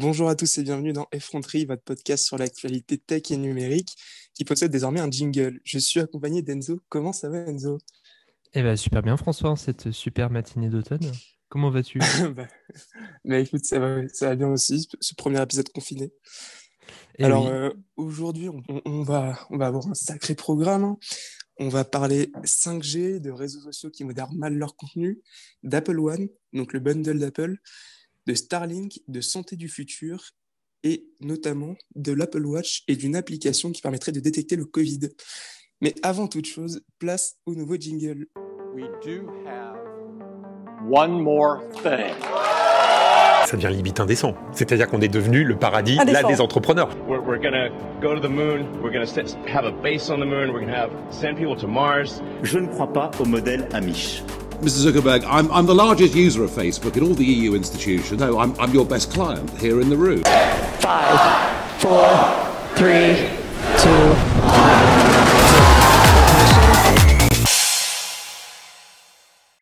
Bonjour à tous et bienvenue dans Effronterie, votre podcast sur l'actualité tech et numérique qui possède désormais un jingle. Je suis accompagné d'Enzo. Comment ça va Enzo? Eh ben super bien François, cette super matinée d'automne. Comment vas-tu? Bah, bah, écoute, ça va, ça va bien aussi, ce premier épisode confiné. Eh Alors euh, aujourd'hui, on, va, on va avoir un sacré programme. Hein. On va parler 5G, de réseaux sociaux qui modèrent mal leur contenu, d'Apple One, donc le bundle d'Apple, de Starlink, de santé du futur et notamment de l'Apple Watch et d'une application qui permettrait de détecter le Covid. Mais avant toute chose, place au nouveau jingle. We do have one more thing. Ça devient limite indécent. C'est-à-dire qu'on est devenu le paradis là des entrepreneurs. We're, we're gonna go to the moon, we're gonna have a base on the moon, we're gonna have send people to Mars. Je ne crois pas au modèle Amish. Mr. Zuckerberg, I'm, I'm the largest user of Facebook in all the EU institutions. No, I'm, I'm your best client here in the room. Five, four, three, two,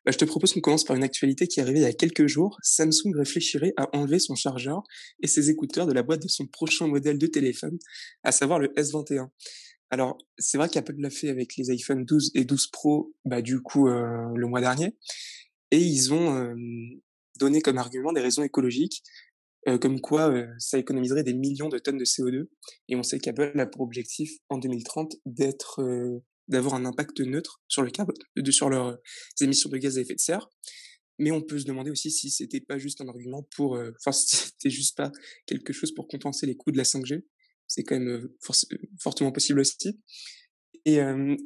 bah, je te propose qu'on commence par une actualité qui est arrivée il y a quelques jours. Samsung réfléchirait à enlever son chargeur et ses écouteurs de la boîte de son prochain modèle de téléphone, à savoir le S21. Alors, c'est vrai qu'Apple l'a fait avec les iPhone 12 et 12 Pro, bah, du coup, euh, le mois dernier. Et ils ont euh, donné comme argument des raisons écologiques, euh, comme quoi ça économiserait des millions de tonnes de CO2. Et on sait qu'Apple a pour objectif, en 2030, d'être d'avoir un impact neutre sur le carbone, de, sur leurs émissions de gaz à effet de serre. Mais on peut se demander aussi si c'était pas juste un argument pour, enfin, si c'était juste pas quelque chose pour compenser les coûts de la 5G c'est quand même fortement possible aussi. Et,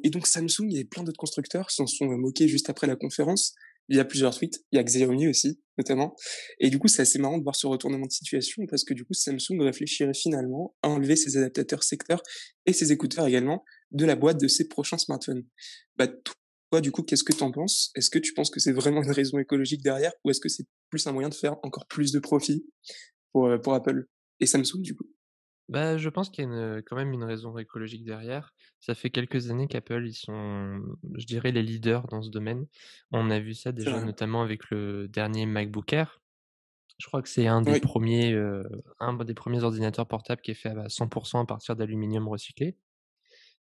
et, donc Samsung et plein d'autres constructeurs s'en sont moqués juste après la conférence. Il y a plusieurs tweets, il y a Xiaomi aussi notamment. Et du coup, c'est assez marrant de voir ce retournement de situation parce que du coup, Samsung réfléchirait finalement à enlever ses adaptateurs secteurs et ses écouteurs également de la boîte de ses prochains smartphones. Bah, toi, du coup, qu'est-ce que tu en penses? Est-ce que tu penses que c'est vraiment une raison écologique derrière ou est-ce que c'est plus un moyen de faire encore plus de profit pour Apple et Samsung du coup? Bah, je pense qu'il y a quand même une raison écologique derrière. Ça fait quelques années qu'Apple, ils sont, je dirais, les leaders dans ce domaine. On a vu ça déjà notamment avec le dernier MacBook Air. Je crois que c'est un des premiers, un des premiers ordinateurs portables qui est fait à 100% à partir d'aluminium recyclé.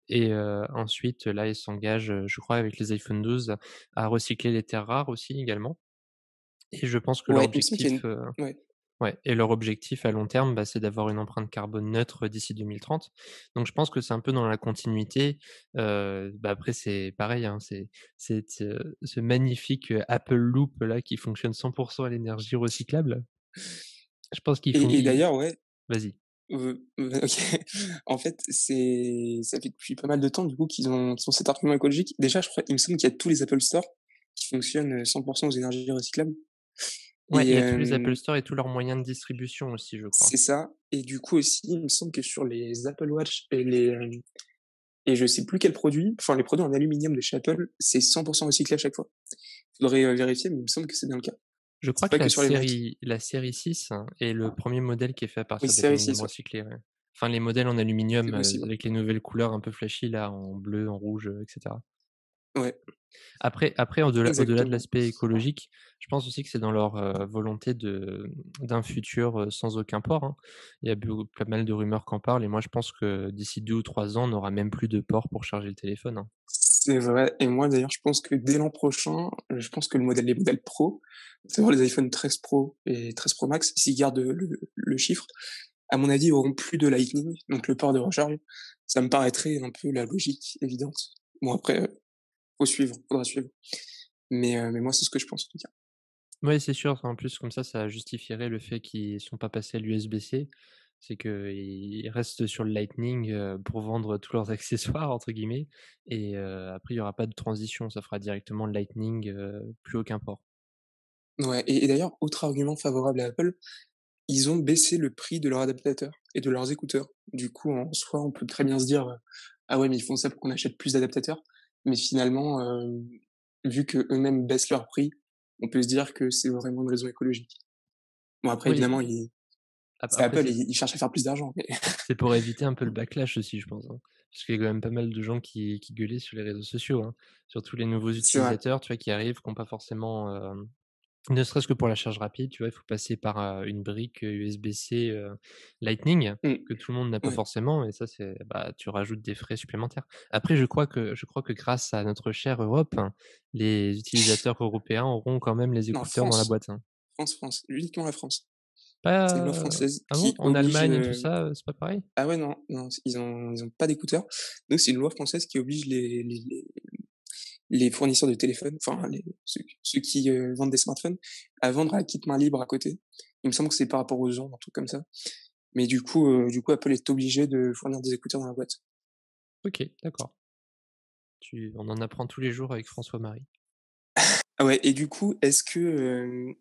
Et ensuite, là, ils s'engagent, je crois, avec les iPhone 12, à recycler les terres rares aussi également. Et je pense que l'objectif, Ouais, et leur objectif à long terme, bah, c'est d'avoir une empreinte carbone neutre d'ici 2030. Donc je pense que c'est un peu dans la continuité. Euh, bah après, c'est pareil, hein, c'est euh, ce magnifique Apple Loop là qui fonctionne 100% à l'énergie recyclable. Je pense qu'il faut. Et, d'ailleurs, ouais. Vas-y. en fait, c'est ça fait depuis pas mal de temps du coup qu'ils ont, cet argument écologique. Déjà, je crois, il me semble qu'il y a tous les Apple Store qui fonctionnent 100% aux énergies recyclables. Ouais, il y a tous les Apple Store et tous leurs moyens de distribution aussi, je crois. C'est ça. Et du coup aussi, il me semble que sur les Apple Watch et les et je sais plus quel produit, enfin les produits en aluminium de chez Apple, c'est 100% recyclé à chaque fois. Il faudrait vérifier, mais il me semble que c'est bien le cas. Je crois que, la, série, la série 6 hein, est le premier modèle qui est fait à partir d'aluminium recyclé. Enfin, les modèles en aluminium avec les nouvelles couleurs un peu flashy, là, en bleu, en rouge, etc. Ouais. Après, après au-delà, au-delà de l'aspect écologique, je pense aussi que c'est dans leur volonté de, d'un futur sans aucun port. Hein. Il y a pas mal de rumeurs qu'en parlent, et moi je pense que d'ici deux ou trois ans, on n'aura même plus de port pour charger le téléphone. Hein. C'est vrai, et moi d'ailleurs, je pense que dès l'an prochain, je pense que le modèle, les modèles Pro, c'est-à-dire les iPhone 13 Pro et 13 Pro Max, s'ils gardent le, le chiffre, à mon avis, auront plus de Lightning, donc le port de recharge. Ça me paraîtrait un peu la logique évidente. Bon après, faut suivre, faudra suivre. Mais, euh, mais moi, c'est ce que je pense en tout cas. Oui, c'est sûr. En plus, comme ça, ça justifierait le fait qu'ils ne sont pas passés à l'USB-C. C'est qu'ils restent sur le Lightning euh, pour vendre tous leurs accessoires, entre guillemets. Et euh, après, il n'y aura pas de transition. Ça fera directement le Lightning, plus aucun port. Ouais, et, d'ailleurs, autre argument favorable à Apple, ils ont baissé le prix de leurs adaptateurs et de leurs écouteurs. Du coup, en soi, on peut très bien se dire, ah ouais, mais ils font ça pour qu'on achète plus d'adaptateurs. Mais finalement, euh, vu que eux-mêmes baissent leur prix, on peut se dire que c'est vraiment une raison écologique. Bon après évidemment, ils, Apple, ils, cherchent à faire plus d'argent. Mais... c'est pour éviter un peu le backlash aussi, je pense. Hein. Parce qu'il y a quand même pas mal de gens qui, qui gueulaient sur les réseaux sociaux, hein. surtout les nouveaux utilisateurs, tu vois, qui arrivent, qui n'ont pas forcément Ne serait-ce que pour la charge rapide, tu vois, il faut passer par une brique USB-C Lightning Mmh. que tout le monde n'a pas forcément, et ça, c'est, bah, tu rajoutes des frais supplémentaires. Après, je crois que, je crois que grâce à notre chère Europe, hein, les utilisateurs européens auront quand même les Non, écouteurs dans la boîte. hein. France, France, uniquement la France. Pas... C'est loi française Ah bon? En oblige, Allemagne et tout ça, c'est pas pareil? Ah ouais, non, non, ils ont, ils ont pas d'écouteurs. Nous, c'est une loi française qui oblige les, les, les, fournisseurs de téléphones, enfin, les, ceux, ceux qui euh, vendent des smartphones, à vendre à kit main libre à côté. Il me semble que c'est par rapport aux gens, un truc comme ça. Mais du coup, euh, du coup, Apple est obligé de fournir des écouteurs dans la boîte. Ok, d'accord. Tu... On en apprend tous les jours avec François-Marie. Ah ouais, et du coup, est-ce que euh,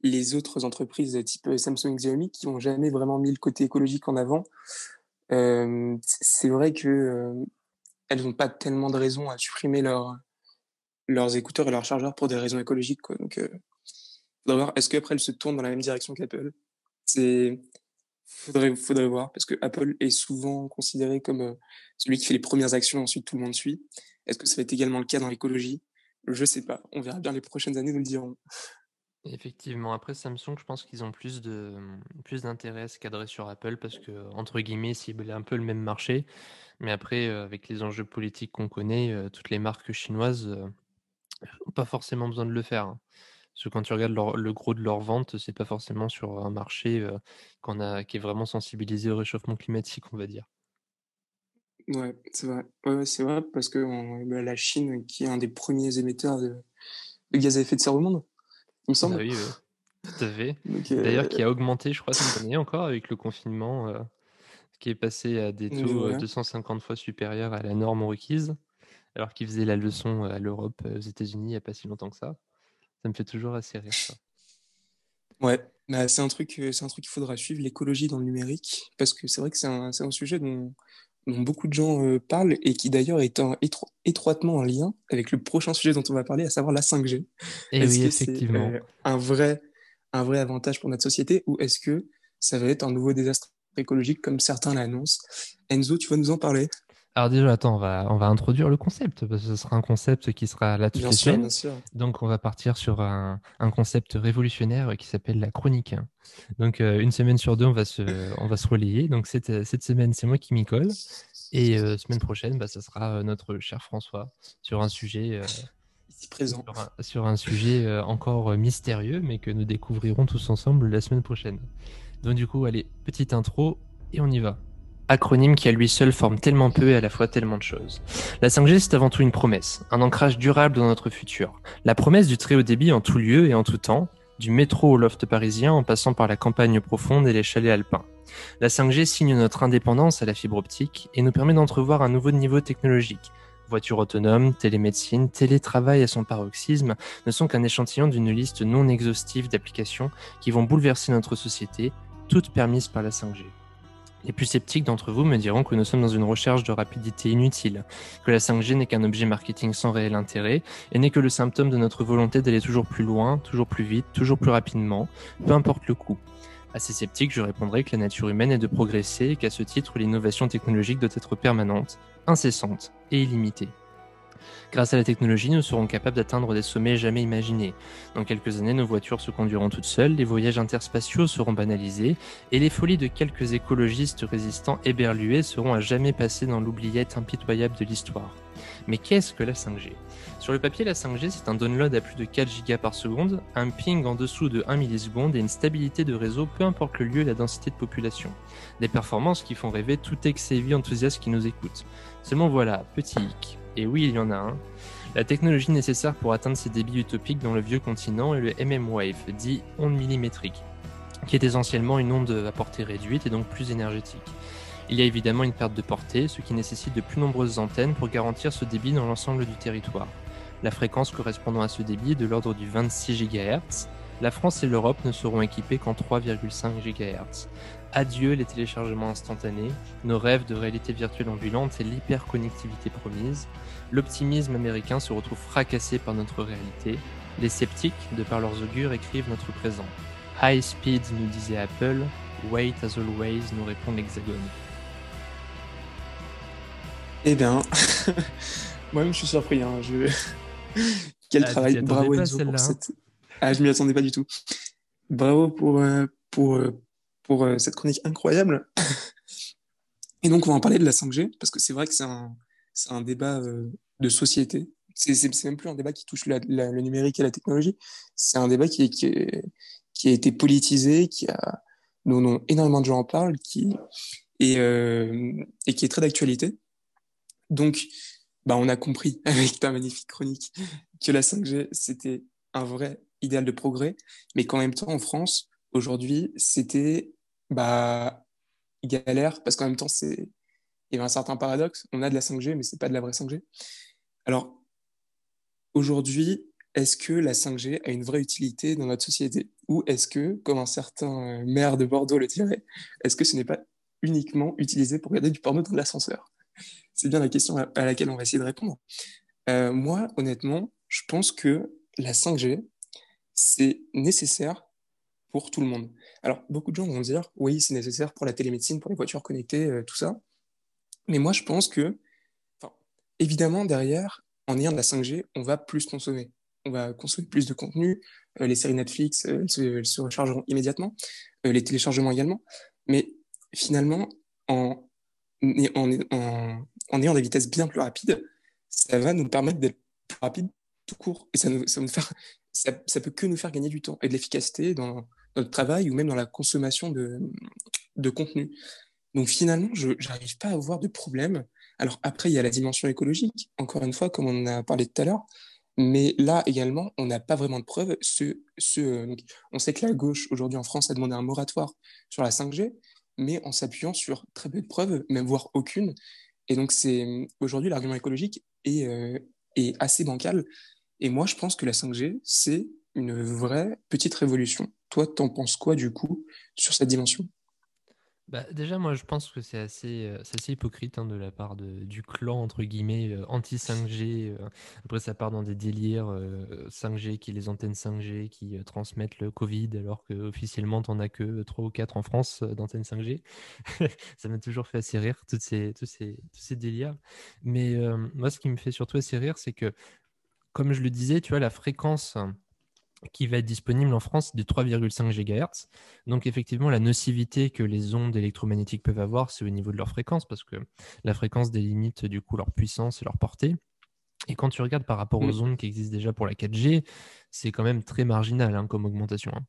les autres entreprises type euh, Samsung Xiaomi qui ont jamais vraiment mis le côté écologique en avant, euh, c'est vrai que elles n'ont pas tellement de raisons à supprimer leurs leurs écouteurs et leurs chargeurs pour des raisons écologiques. Quoi. Donc, euh, faudrait voir. Est-ce qu'après elles se tournent dans la même direction qu'Apple? C'est faudrait faudrait voir parce que Apple est souvent considéré comme euh, celui qui fait les premières actions, ensuite tout le monde suit. Est-ce que ça va être également le cas dans l'écologie? Je sais pas. On verra bien les prochaines années nous le diront. Effectivement, après Samsung, je pense qu'ils ont plus de plus d'intérêt à se cadrer sur Apple parce que entre guillemets, ciblent un peu le même marché. Mais après, euh, avec les enjeux politiques qu'on connaît, euh, toutes les marques chinoises pas forcément besoin de le faire. hein. Parce que quand tu regardes leur- le gros de leurs ventes, c'est pas forcément sur un marché euh, qu'on a, qui est vraiment sensibilisé au réchauffement climatique, on va dire. Ouais, c'est vrai. Ouais, c'est vrai parce que on- bah, la Chine, qui est un des premiers émetteurs de, de gaz à effet de serre au monde, il me Ah semble. oui, oui, tout à fait. D'ailleurs, euh, qui a augmenté, je crois, cette année encore avec le confinement, euh, qui est passé à des taux euh, voilà. 250 fois supérieurs à la norme requise, alors qu'il faisait la leçon à l'Europe, euh, aux États-Unis, il n'y a pas si longtemps que ça. Ça me fait toujours assez rire, ça. Ouais, bah, c'est un truc, euh, c'est un truc qu'il faudra suivre, l'écologie dans le numérique, parce que c'est vrai que c'est un, c'est un sujet dont, dont beaucoup de gens euh, parlent et qui d'ailleurs est en- étro- étroitement en lien avec le prochain sujet dont on va parler, à savoir la 5G. Et Est-ce oui, que c'est effectivement. euh, un vrai, un vrai avantage pour notre société ou est-ce que ça va être un nouveau désastre écologique comme certains l'annoncent? Enzo, tu vas nous en parler? Alors déjà, attends, on va, on va introduire le concept, parce que ce sera un concept qui sera là toutes Bien les sûr, semaines. bien sûr. Donc, on va partir sur un, un concept révolutionnaire qui s'appelle la chronique. Donc, euh, une semaine sur deux, on va se, on va se relayer. Donc, cette, cette semaine, c'est moi qui m'y colle. Et euh, semaine prochaine, bah, ça sera euh, notre cher François sur un sujet, euh, Ici présent. sur un, sur un sujet encore mystérieux, mais que nous découvrirons tous ensemble la semaine prochaine. Donc, du coup, allez, petite intro et on y va. Acronyme qui à lui seul forme tellement peu et à la fois tellement de choses. La 5G, c'est avant tout une promesse, un ancrage durable dans notre futur. La promesse du très haut débit en tout lieu et en tout temps, du métro au loft parisien en passant par la campagne profonde et les chalets alpins. La 5G signe notre indépendance à la fibre optique et nous permet d'entrevoir un nouveau niveau technologique. Voitures autonomes, télémédecine, télétravail à son paroxysme ne sont qu'un échantillon d'une liste non exhaustive d'applications qui vont bouleverser notre société, toutes permises par la 5G. Les plus sceptiques d'entre vous me diront que nous sommes dans une recherche de rapidité inutile, que la 5G n'est qu'un objet marketing sans réel intérêt et n'est que le symptôme de notre volonté d'aller toujours plus loin, toujours plus vite, toujours plus rapidement, peu importe le coût. À ces sceptiques, je répondrai que la nature humaine est de progresser et qu'à ce titre, l'innovation technologique doit être permanente, incessante et illimitée. Grâce à la technologie, nous serons capables d'atteindre des sommets jamais imaginés. Dans quelques années, nos voitures se conduiront toutes seules, les voyages interspatiaux seront banalisés, et les folies de quelques écologistes résistants éberlués seront à jamais passées dans l'oubliette impitoyable de l'histoire. Mais qu'est-ce que la 5G Sur le papier, la 5G, c'est un download à plus de 4 gigas par seconde, un ping en dessous de 1 milliseconde et une stabilité de réseau peu importe le lieu et la densité de population. Des performances qui font rêver tout ex-heavy enthousiaste qui nous écoute. Seulement voilà, petit hic. Et oui, il y en a un. La technologie nécessaire pour atteindre ces débits utopiques dans le vieux continent est le MM Wave, dit onde millimétrique, qui est essentiellement une onde à portée réduite et donc plus énergétique. Il y a évidemment une perte de portée, ce qui nécessite de plus nombreuses antennes pour garantir ce débit dans l'ensemble du territoire. La fréquence correspondant à ce débit est de l'ordre du 26 GHz. La France et l'Europe ne seront équipées qu'en 3,5 GHz. Adieu les téléchargements instantanés, nos rêves de réalité virtuelle ambulante et l'hyperconnectivité promise. L'optimisme américain se retrouve fracassé par notre réalité. Les sceptiques, de par leurs augures, écrivent notre présent. High speed, nous disait Apple. Wait as always, nous répond l'Hexagone. Eh bien, moi-même je suis surpris. Hein. Je... Quel Ah, travail, bravo pas, Enzo pour hein. cette. Ah, je m'y attendais pas du tout. Bravo pour, euh, pour, euh, pour euh, cette chronique incroyable. Et donc, on va en parler de la 5G, parce que c'est vrai que c'est un, c'est un débat de société. C'est, même plus un débat qui touche le numérique et la technologie. C'est un débat qui, a été politisé, qui a, dont, énormément de gens en parlent, qui, et, et qui est très d'actualité. Donc, bah, on a compris avec ta magnifique chronique que la 5G, c'était un vrai idéal de progrès, mais qu'en même temps, en France, aujourd'hui, c'était bah, galère, parce qu'en même temps, c'est il y avait un certain paradoxe. On a de la 5G, mais c'est pas de la vraie 5G. Alors, aujourd'hui, est-ce que la 5G a une vraie utilité dans notre société? Ou est-ce que, comme un certain maire de Bordeaux le dirait, est-ce que ce n'est pas uniquement utilisé pour regarder du porno dans l'ascenseur? C'est bien la question à laquelle on va essayer de répondre. Euh, moi, honnêtement, je pense que la 5G, c'est nécessaire pour tout le monde. Alors, beaucoup de gens vont dire, oui, c'est nécessaire pour la télémédecine, pour les voitures connectées, euh, tout ça. Mais moi, je pense que, évidemment, derrière, en ayant de la 5G, on va plus consommer. On va consommer plus de contenu. Euh, les séries Netflix, elles se, rechargeront immédiatement. les téléchargements également. Mais finalement, en, ayant des vitesses bien plus rapides, ça va nous permettre d'être plus rapide tout court. Et ça, nous, ça, nous faire, ça, peut que nous faire gagner du temps et de l'efficacité dans, notre travail ou même dans la consommation de, de contenu. Donc finalement, je n'arrive pas à avoir de problème. Alors après, il y a la dimension écologique, encore une fois, comme on en a parlé tout à l'heure. Mais là également, on n'a pas vraiment de preuves. On sait que la gauche, aujourd'hui en France, a demandé un moratoire sur la 5G, mais en s'appuyant sur très peu de preuves, même voire aucune. Et donc, c'est aujourd'hui l'argument écologique est, euh, est assez bancal. Et moi, je pense que la 5G, c'est une vraie petite révolution. Toi, t'en penses quoi du coup sur cette dimension? Bah, déjà, moi, je pense que c'est assez, euh, assez hypocrite hein, de la part de, du clan, entre guillemets, euh, anti-5G. après, ça part dans des délires 5G, qui les antennes 5G qui transmettent le Covid, alors qu'officiellement, t'en as que 3 ou 4 en France d'antennes 5G. ça m'a toujours fait assez rire, toutes ces, tous, ces, tous ces délires. Mais moi, ce qui me fait surtout assez rire, c'est que comme je le disais, tu vois, la fréquence qui va être disponible en France de 3,5 GHz. Donc effectivement, la nocivité que les ondes électromagnétiques peuvent avoir, c'est au niveau de leur fréquence, parce que la fréquence délimite du coup leur puissance et leur portée. Et quand tu regardes par rapport aux mm. ondes qui existent déjà pour la 4G, c'est quand même très marginal hein, comme augmentation. Hein.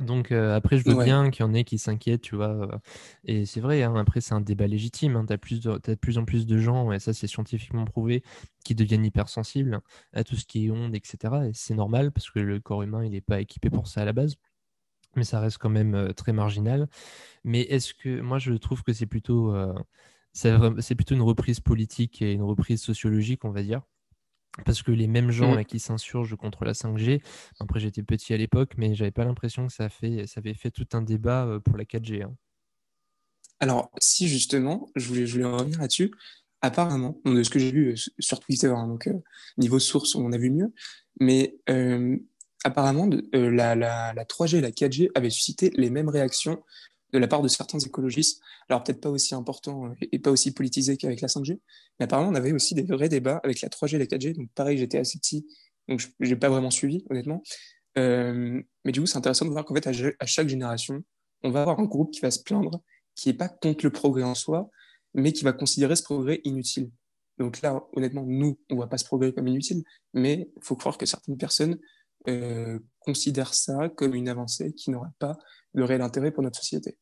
Donc euh, après, je veux bien qu'il y en ait qui s'inquiètent, tu vois. Euh, et c'est vrai, hein, après, c'est un débat légitime. Hein, tu as, de plus en plus de gens, et ça c'est scientifiquement prouvé, qui deviennent hypersensibles à tout ce qui est ondes, etc. Et c'est normal parce que le corps humain, il n'est pas équipé pour ça à la base. Mais ça reste quand même euh, très marginal. Mais est-ce que moi, je trouve que c'est plutôt, c'est plutôt une reprise politique et une reprise sociologique, on va dire. Parce que les mêmes gens mmh. là, qui s'insurgent contre la 5G, après j'étais petit à l'époque, mais j'avais pas l'impression que ça, fait, ça avait fait tout un débat euh, pour la 4G. Hein. Alors, si justement, je voulais, je voulais revenir là-dessus, apparemment, de ce que j'ai lu euh, sur Twitter, hein, donc euh, niveau source, on a vu mieux, mais apparemment, la, la, la 3G et la 4G avaient suscité les mêmes réactions de la part de certains écologistes. Alors peut-être pas aussi important euh, et pas aussi politisé qu'avec la 5G, mais apparemment on avait aussi des vrais débats avec la 3G et la 4G. Donc pareil, j'étais assez petit, donc je n'ai pas vraiment suivi honnêtement. Euh, mais du coup, c'est intéressant de voir qu'en fait à, chaque génération, on va avoir un groupe qui va se plaindre, qui est pas contre le progrès en soi, mais qui va considérer ce progrès inutile. Donc là, honnêtement, nous, on voit pas ce progrès comme inutile, mais il faut croire que certaines personnes euh, considèrent ça comme une avancée qui n'aura pas de réel intérêt pour notre société.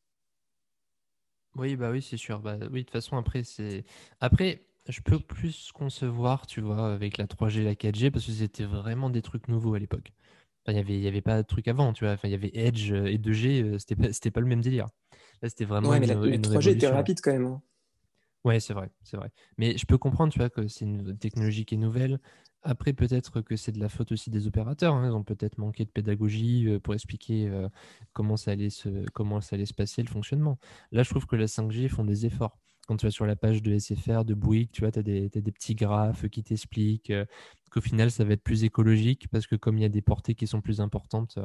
Oui, bah oui, c'est sûr. Bah, oui, de toute façon, après, c'est. Après, je peux plus concevoir, tu vois, avec la 3G et la 4G, parce que c'était vraiment des trucs nouveaux à l'époque. il n'y avait, y avait pas de trucs avant, tu vois. Enfin, il y avait Edge et 2G, euh, c'était pas, c'était pas le même délire. Là, c'était vraiment Ouais, mais la, 3G était rapide quand même. Hein. Ouais, c'est vrai, c'est vrai. Mais je peux comprendre, tu vois, que c'est une technologie qui est nouvelle. Après, peut-être que c'est de la faute aussi des opérateurs. Hein. Ils ont peut-être manqué de pédagogie euh, pour expliquer euh, comment, ça allait se, comment ça allait se passer, le fonctionnement. Là, je trouve que la 5G font des efforts. Quand tu vas sur la page de SFR, de Bouygues, tu vois, tu as, des petits graphes qui t'expliquent euh, qu'au final, ça va être plus écologique parce que comme il y a des portées qui sont plus importantes,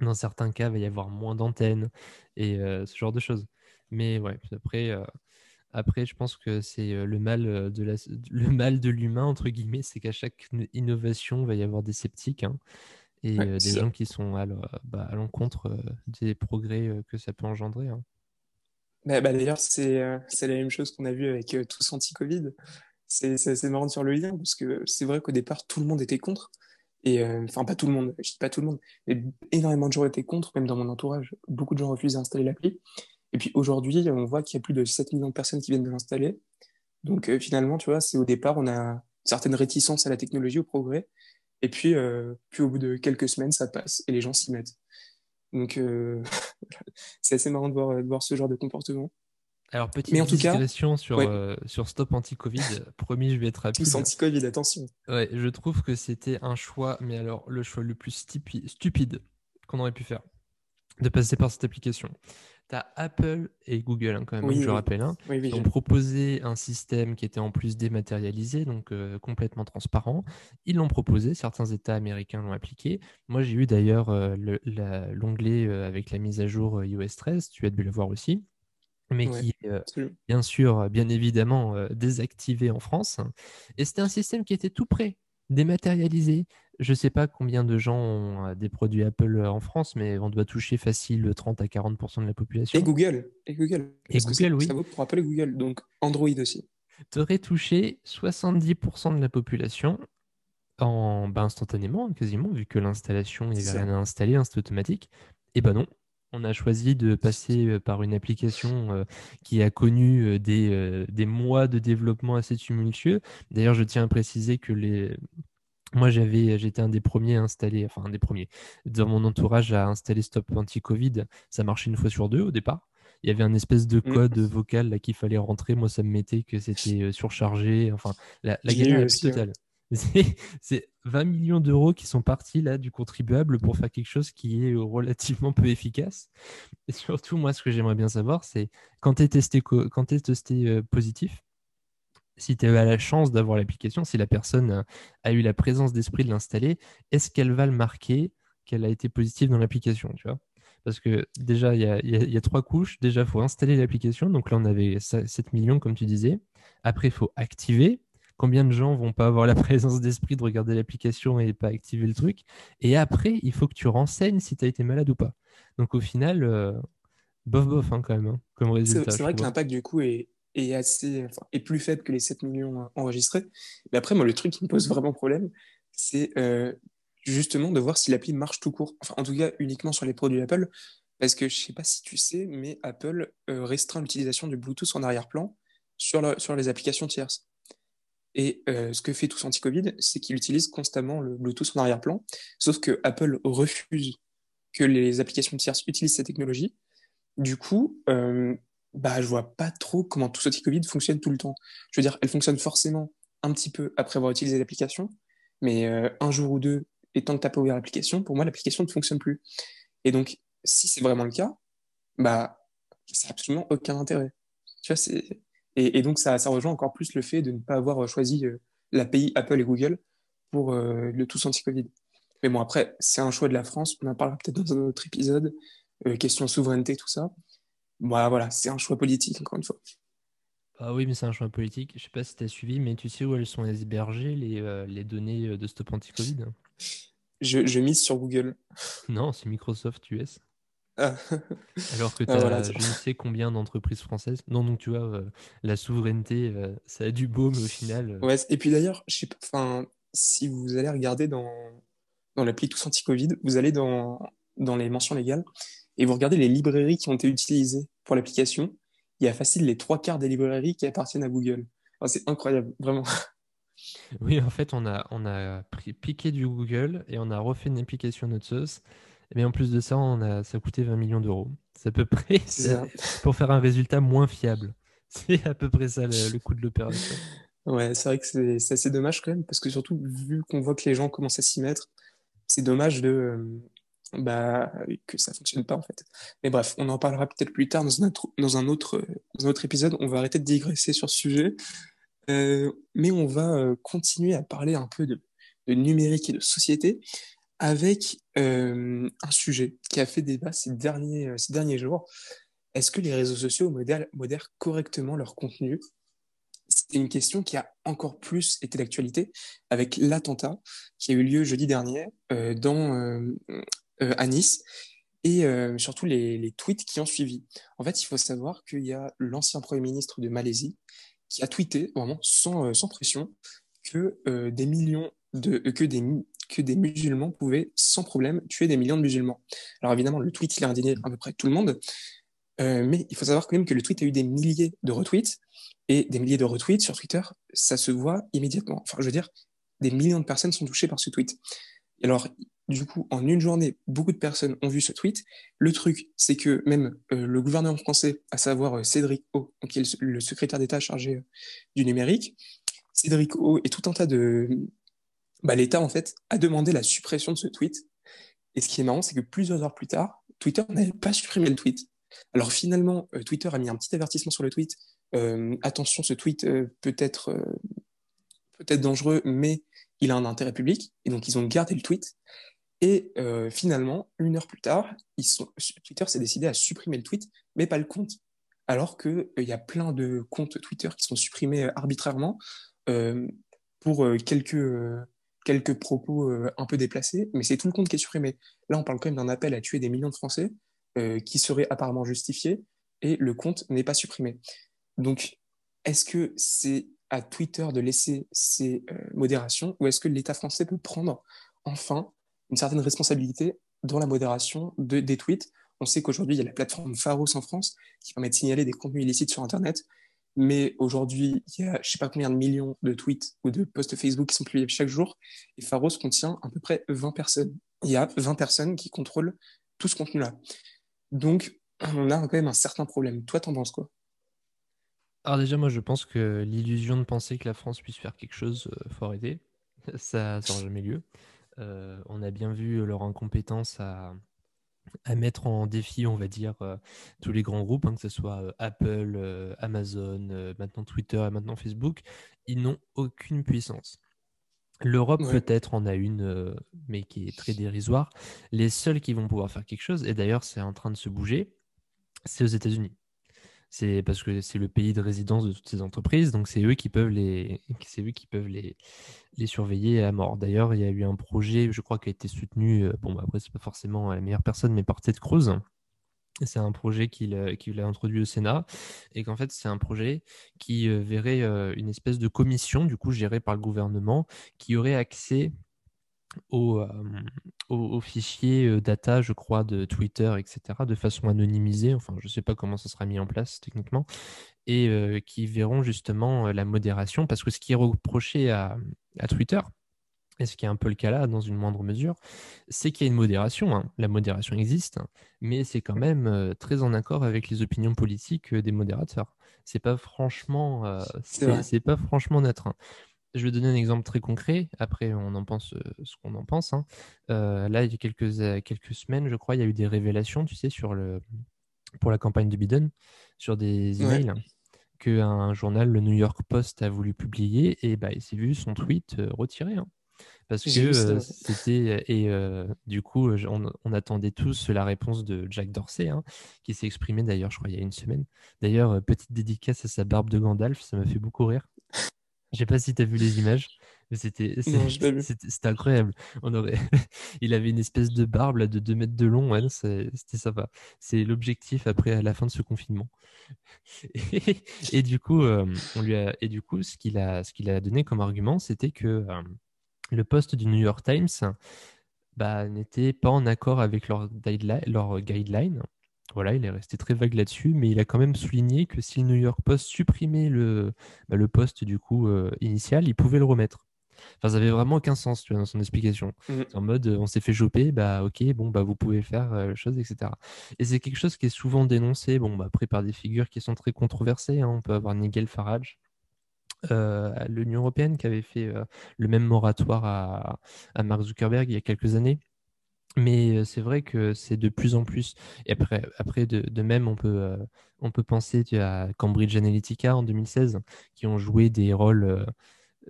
dans certains cas, il va y avoir moins d'antennes et ce genre de choses. Mais ouais, après après, je pense que c'est euh, le mal euh, de le mal de l'humain entre guillemets, c'est qu'à chaque innovation, il va y avoir des sceptiques. Hein. et des gens qui sont bah, à l'encontre des progrès que ça peut engendrer. Hein. Bah, bah, D'ailleurs, c'est la même chose qu'on a vu avec tous anti-Covid. C'est marrant de faire le lien parce que c'est vrai qu'au départ, tout le monde était contre. Et enfin, pas tout le monde, je dis pas tout le monde, mais énormément de gens étaient contre, même dans mon entourage. Beaucoup de gens refusent d'installer l'appli. Et puis aujourd'hui, on voit qu'il y a plus de 7 millions de personnes qui viennent de l'installer. Donc finalement, tu vois, c'est au départ, on a une certaine réticence à la technologie, au progrès. Et puis, puis au bout de quelques semaines, ça passe et les gens s'y mettent. Donc, euh, c'est assez marrant de voir, de voir ce genre de comportement. Alors, petite Mais en tout cas, sur, euh, sur Stop Anti-Covid. Promis, je vais être rapide. Tous anti-Covid, attention. Ouais, je trouve que c'était un choix, mais alors le choix le plus stupide qu'on aurait pu faire, de passer par cette application. Apple et Google, hein, quand même, je rappelle, hein, qui ont proposé un système qui était en plus dématérialisé, donc euh, complètement transparent. Ils l'ont proposé, certains États américains l'ont appliqué. Moi, j'ai eu d'ailleurs euh, l'onglet euh, avec la mise à jour iOS 13, tu as dû le voir aussi, mais qui est bien sûr, bien évidemment, désactivé en France. Et c'était un système qui était tout prêt dématérialisé, je ne sais pas combien de gens ont euh, des produits Apple euh, en France, mais on doit toucher facile 30 à 40% de la population. Et Google. Et Google. Et Google, oui. Ça vaut pour Apple et Google, donc Android aussi. Tu aurais touché 70% de la population en, bah, instantanément, quasiment, vu que l'installation, il n'y avait rien à installer, hein, c'était automatique. Et ben non, on a choisi de passer euh, par une application qui a connu des, des, mois de développement assez tumultueux. D'ailleurs, je tiens à préciser que les, moi, j'avais, j'étais un des premiers à installer, enfin un des premiers, dans mon entourage à installer Stop Anti-Covid. Ça marchait une fois sur deux au départ. Il y avait un espèce de mmh. code vocal là qu'il fallait rentrer. Moi, ça me mettait que c'était euh, surchargé. Enfin, la, la galère est totale. C'est 20 millions d'euros qui sont partis là du contribuable pour faire quelque chose qui est relativement peu efficace. Et surtout, moi, ce que j'aimerais bien savoir, c'est quand tu es testé, quand es testé euh, positif, si tu as la chance d'avoir l'application, si la personne a eu la présence d'esprit de l'installer, est-ce qu'elle va le marquer qu'elle a été positive dans l'application, tu vois? Parce que déjà, il y a, trois couches. Déjà, il faut installer l'application. Donc là, on avait 7 millions, comme tu disais. Après, il faut activer. Combien de gens vont pas avoir la présence d'esprit de regarder l'application et pas activer le truc? Et après, il faut que tu renseignes si tu as été malade ou pas. Donc au final, euh, bof bof hein, quand même, hein, comme résultat. C'est vrai que l'impact du coup est, est assez, enfin, est plus faible que les 7 millions enregistrés. Mais après, moi, le truc qui me pose vraiment problème, c'est euh, justement de voir si l'appli marche tout court. Enfin, en tout cas, uniquement sur les produits Apple. Parce que je sais pas si tu sais, mais Apple euh, restreint l'utilisation du Bluetooth en arrière-plan sur, sur les applications tierces. Et euh, ce que fait tous anti-Covid, c'est qu'il utilise constamment le Bluetooth en arrière-plan. Sauf que Apple refuse que les applications tierces utilisent cette technologie. Du coup, bah, je vois pas trop comment tout ce Covid fonctionne tout le temps. Je veux dire, elle fonctionne forcément un petit peu après avoir utilisé l'application, mais euh, un jour ou deux, et tant que tu n'as pas ouvert l'application, pour moi, l'application ne fonctionne plus. Et donc, si c'est vraiment le cas, bah, n'a absolument aucun intérêt. Tu vois, c'est... Et, donc, ça, ça rejoint encore plus le fait de ne pas avoir choisi euh, l'API Apple et Google pour euh, le tous anti-Covid. Mais bon, après, c'est un choix de la France, on en parlera peut-être dans un autre épisode, question souveraineté, tout ça. Bah, voilà, c'est un choix politique, encore une fois. Ah oui, mais c'est un choix politique. Je sais pas si tu as suivi, mais tu sais où elles sont hébergées, les, euh, les données euh, de Stop Anti-Covid? Je, je, mise sur Google. Non, c'est Microsoft US. Ah. Alors que tu as ah, je ne sais combien d'entreprises françaises. Non, donc tu vois, euh, la souveraineté, ça a du beau, mais au final. Ouais, et puis d'ailleurs, je sais si vous allez regarder dans, dans l'appli Tous Anti-Covid, vous allez dans, dans les mentions légales et vous regardez les librairies qui ont été utilisées pour l'application, il y a facile les trois quarts des librairies qui appartiennent à Google. c'est incroyable, vraiment. Oui, en fait, on a, on a pris, piqué du Google et on a refait une application notre sauce. Mais en plus de ça, on a, ça a coûté 20 millions d'euros. C'est à peu près ça, pour faire un résultat moins fiable. C'est à peu près ça le, coût de l'opération. Ouais, c'est vrai que c'est assez dommage quand même, parce que surtout, vu qu'on voit que les gens commencent à s'y mettre, c'est dommage de, euh, bah, que ça fonctionne pas en fait. Mais bref, on en parlera peut-être plus tard dans un, autre, dans, un autre, épisode. On va arrêter de digresser sur ce sujet. Euh, mais on va euh, continuer à parler un peu de, numérique et de société avec euh, un sujet qui a fait débat ces derniers, ces derniers jours. Est-ce que les réseaux sociaux modèrent, modèrent correctement leur contenu? C'est une question qui a encore plus été d'actualité avec l'attentat qui a eu lieu jeudi dernier dans, à Nice et surtout les, tweets qui ont suivi. En fait, il faut savoir qu'il y a l'ancien Premier ministre de Malaisie qui a tweeté, vraiment sans, sans pression, que des millions de, que des, que des musulmans pouvaient sans problème tuer des millions de musulmans. Alors évidemment, le tweet, il a indigné à peu près tout le monde, euh, mais il faut savoir quand même que le tweet a eu des milliers de retweets, et des milliers de retweets sur Twitter, ça se voit immédiatement. Enfin, je veux dire, des millions de personnes sont touchées par ce tweet. Et alors, du coup, en une journée, beaucoup de personnes ont vu ce tweet. Le truc, c'est que même euh, le gouvernement français, à savoir euh, Cédric O, qui est le, secrétaire d'État chargé du numérique, Cédric O et tout un tas de, bah, l'État, en fait, a demandé la suppression de ce tweet. Et ce qui est marrant, c'est que plusieurs heures plus tard, Twitter n'avait pas supprimé le tweet. Alors finalement, euh, Twitter a mis un petit avertissement sur le tweet. Euh, attention, ce tweet euh, peut être peut-être dangereux, mais il a un intérêt public. Et donc, ils ont gardé le tweet. Et finalement, une heure plus tard, Twitter s'est décidé à supprimer le tweet, mais pas le compte. Alors qu'il il y a plein de comptes Twitter qui sont supprimés arbitrairement pour quelques quelques propos euh, un peu déplacés, mais c'est tout le compte qui est supprimé. Là, on parle quand même d'un appel à tuer des millions de Français euh, qui serait apparemment justifié et le compte n'est pas supprimé. Donc, est-ce que c'est à Twitter de laisser euh, modérations ou est-ce que l'État français peut prendre enfin une certaine responsabilité dans la modération de, des tweets On sait qu'aujourd'hui, il y a la plateforme Pharos en France qui permet de signaler des contenus illicites sur Internet. Mais aujourd'hui, il y a je ne sais pas combien de millions de tweets ou de posts Facebook qui sont publiés chaque jour. Et Pharos contient à peu près 20 personnes. Il y a 20 personnes qui contrôlent tout ce contenu-là. Donc, on a quand même un certain problème. Toi, t'en penses quoi? Alors déjà, moi, je pense que l'illusion de penser que la France puisse faire quelque chose, euh, faut arrêter. Ça n'aura jamais lieu. Euh, on a bien vu leur incompétence à, à mettre en défi, on va dire, euh, tous les grands groupes, hein, que ce soit euh, Apple, euh, Amazon, maintenant Twitter et maintenant Facebook, ils n'ont aucune puissance. L'Europe peut-être en a une, mais qui est très dérisoire. Les seuls qui vont pouvoir faire quelque chose, et d'ailleurs c'est en train de se bouger, c'est aux États-Unis c'est parce que c'est le pays de résidence de toutes ces entreprises, donc c'est eux qui peuvent les, c'est eux qui peuvent les, surveiller à mort. D'ailleurs, il y a eu un projet, je crois, qui a été soutenu, euh, bon, bah, après, c'est pas forcément la meilleure personne, mais par Ted Cruz. C'est un projet qu'il euh, a introduit au Sénat et qu'en fait, c'est un projet qui euh, verrait une espèce de commission, du coup, gérée par le gouvernement, qui aurait accès au, au, fichier data, je crois, de Twitter, etc., de façon anonymisée. Enfin, je ne sais pas comment ça sera mis en place techniquement. Et qui verront justement la modération. Parce que ce qui est reproché à, à Twitter, et ce qui est un peu le cas là, dans une moindre mesure, c'est qu'il y a une modération. Hein. La modération existe, mais c'est quand même très en accord avec les opinions politiques des modérateurs. C'est pas franchement, c'est pas franchement neutre. Hein je vais donner un exemple très concret. Après, on en pense euh, ce qu'on en pense. Hein. Euh, là, il y a quelques, euh, quelques semaines, je crois, il y a eu des révélations, tu sais, sur le, pour la campagne de Biden, sur des emails que qu'un journal, le New York Post, a voulu publier et bah, il s'est vu son tweet retiré. Hein. parce que c'était. Et du coup, on, attendait tous la réponse de Jack Dorsey, hein, qui s'est exprimé d'ailleurs, je crois, il y a une semaine. D'ailleurs, petite dédicace à sa barbe de Gandalf, ça m'a fait beaucoup rire. Je sais pas si tu as vu les images, mais c'était incroyable. On aurait... Il avait une espèce de barbe là, de 2 mètres de long, ouais, c'était sympa. C'est l'objectif après à la fin de ce confinement. Et, du coup, euh, on lui a... et du coup, ce qu'il a, ce qu'il a donné comme argument, c'était que euh, le poste du New York Times bah, n'était pas en accord avec leur, leur guideline voilà, il est resté très vague là-dessus, mais il a quand même souligné que si le New York Post supprimait le, bah, le poste du coup euh, initial, il pouvait le remettre. Enfin, ça avait vraiment aucun sens tu vois, dans son explication. Mmh. En mode, on s'est fait choper, bah ok, bon, bah vous pouvez faire euh, chose, etc. Et c'est quelque chose qui est souvent dénoncé, bon, bah, après par des figures qui sont très controversées. Hein. On peut avoir Nigel Farage, euh, l'Union européenne, qui avait fait le même moratoire à, à Mark Zuckerberg il y a quelques années. Mais c'est vrai que c'est de plus en plus. Et après, après de, même, on peut, on peut penser à Cambridge Analytica en 2016, qui ont joué des rôles,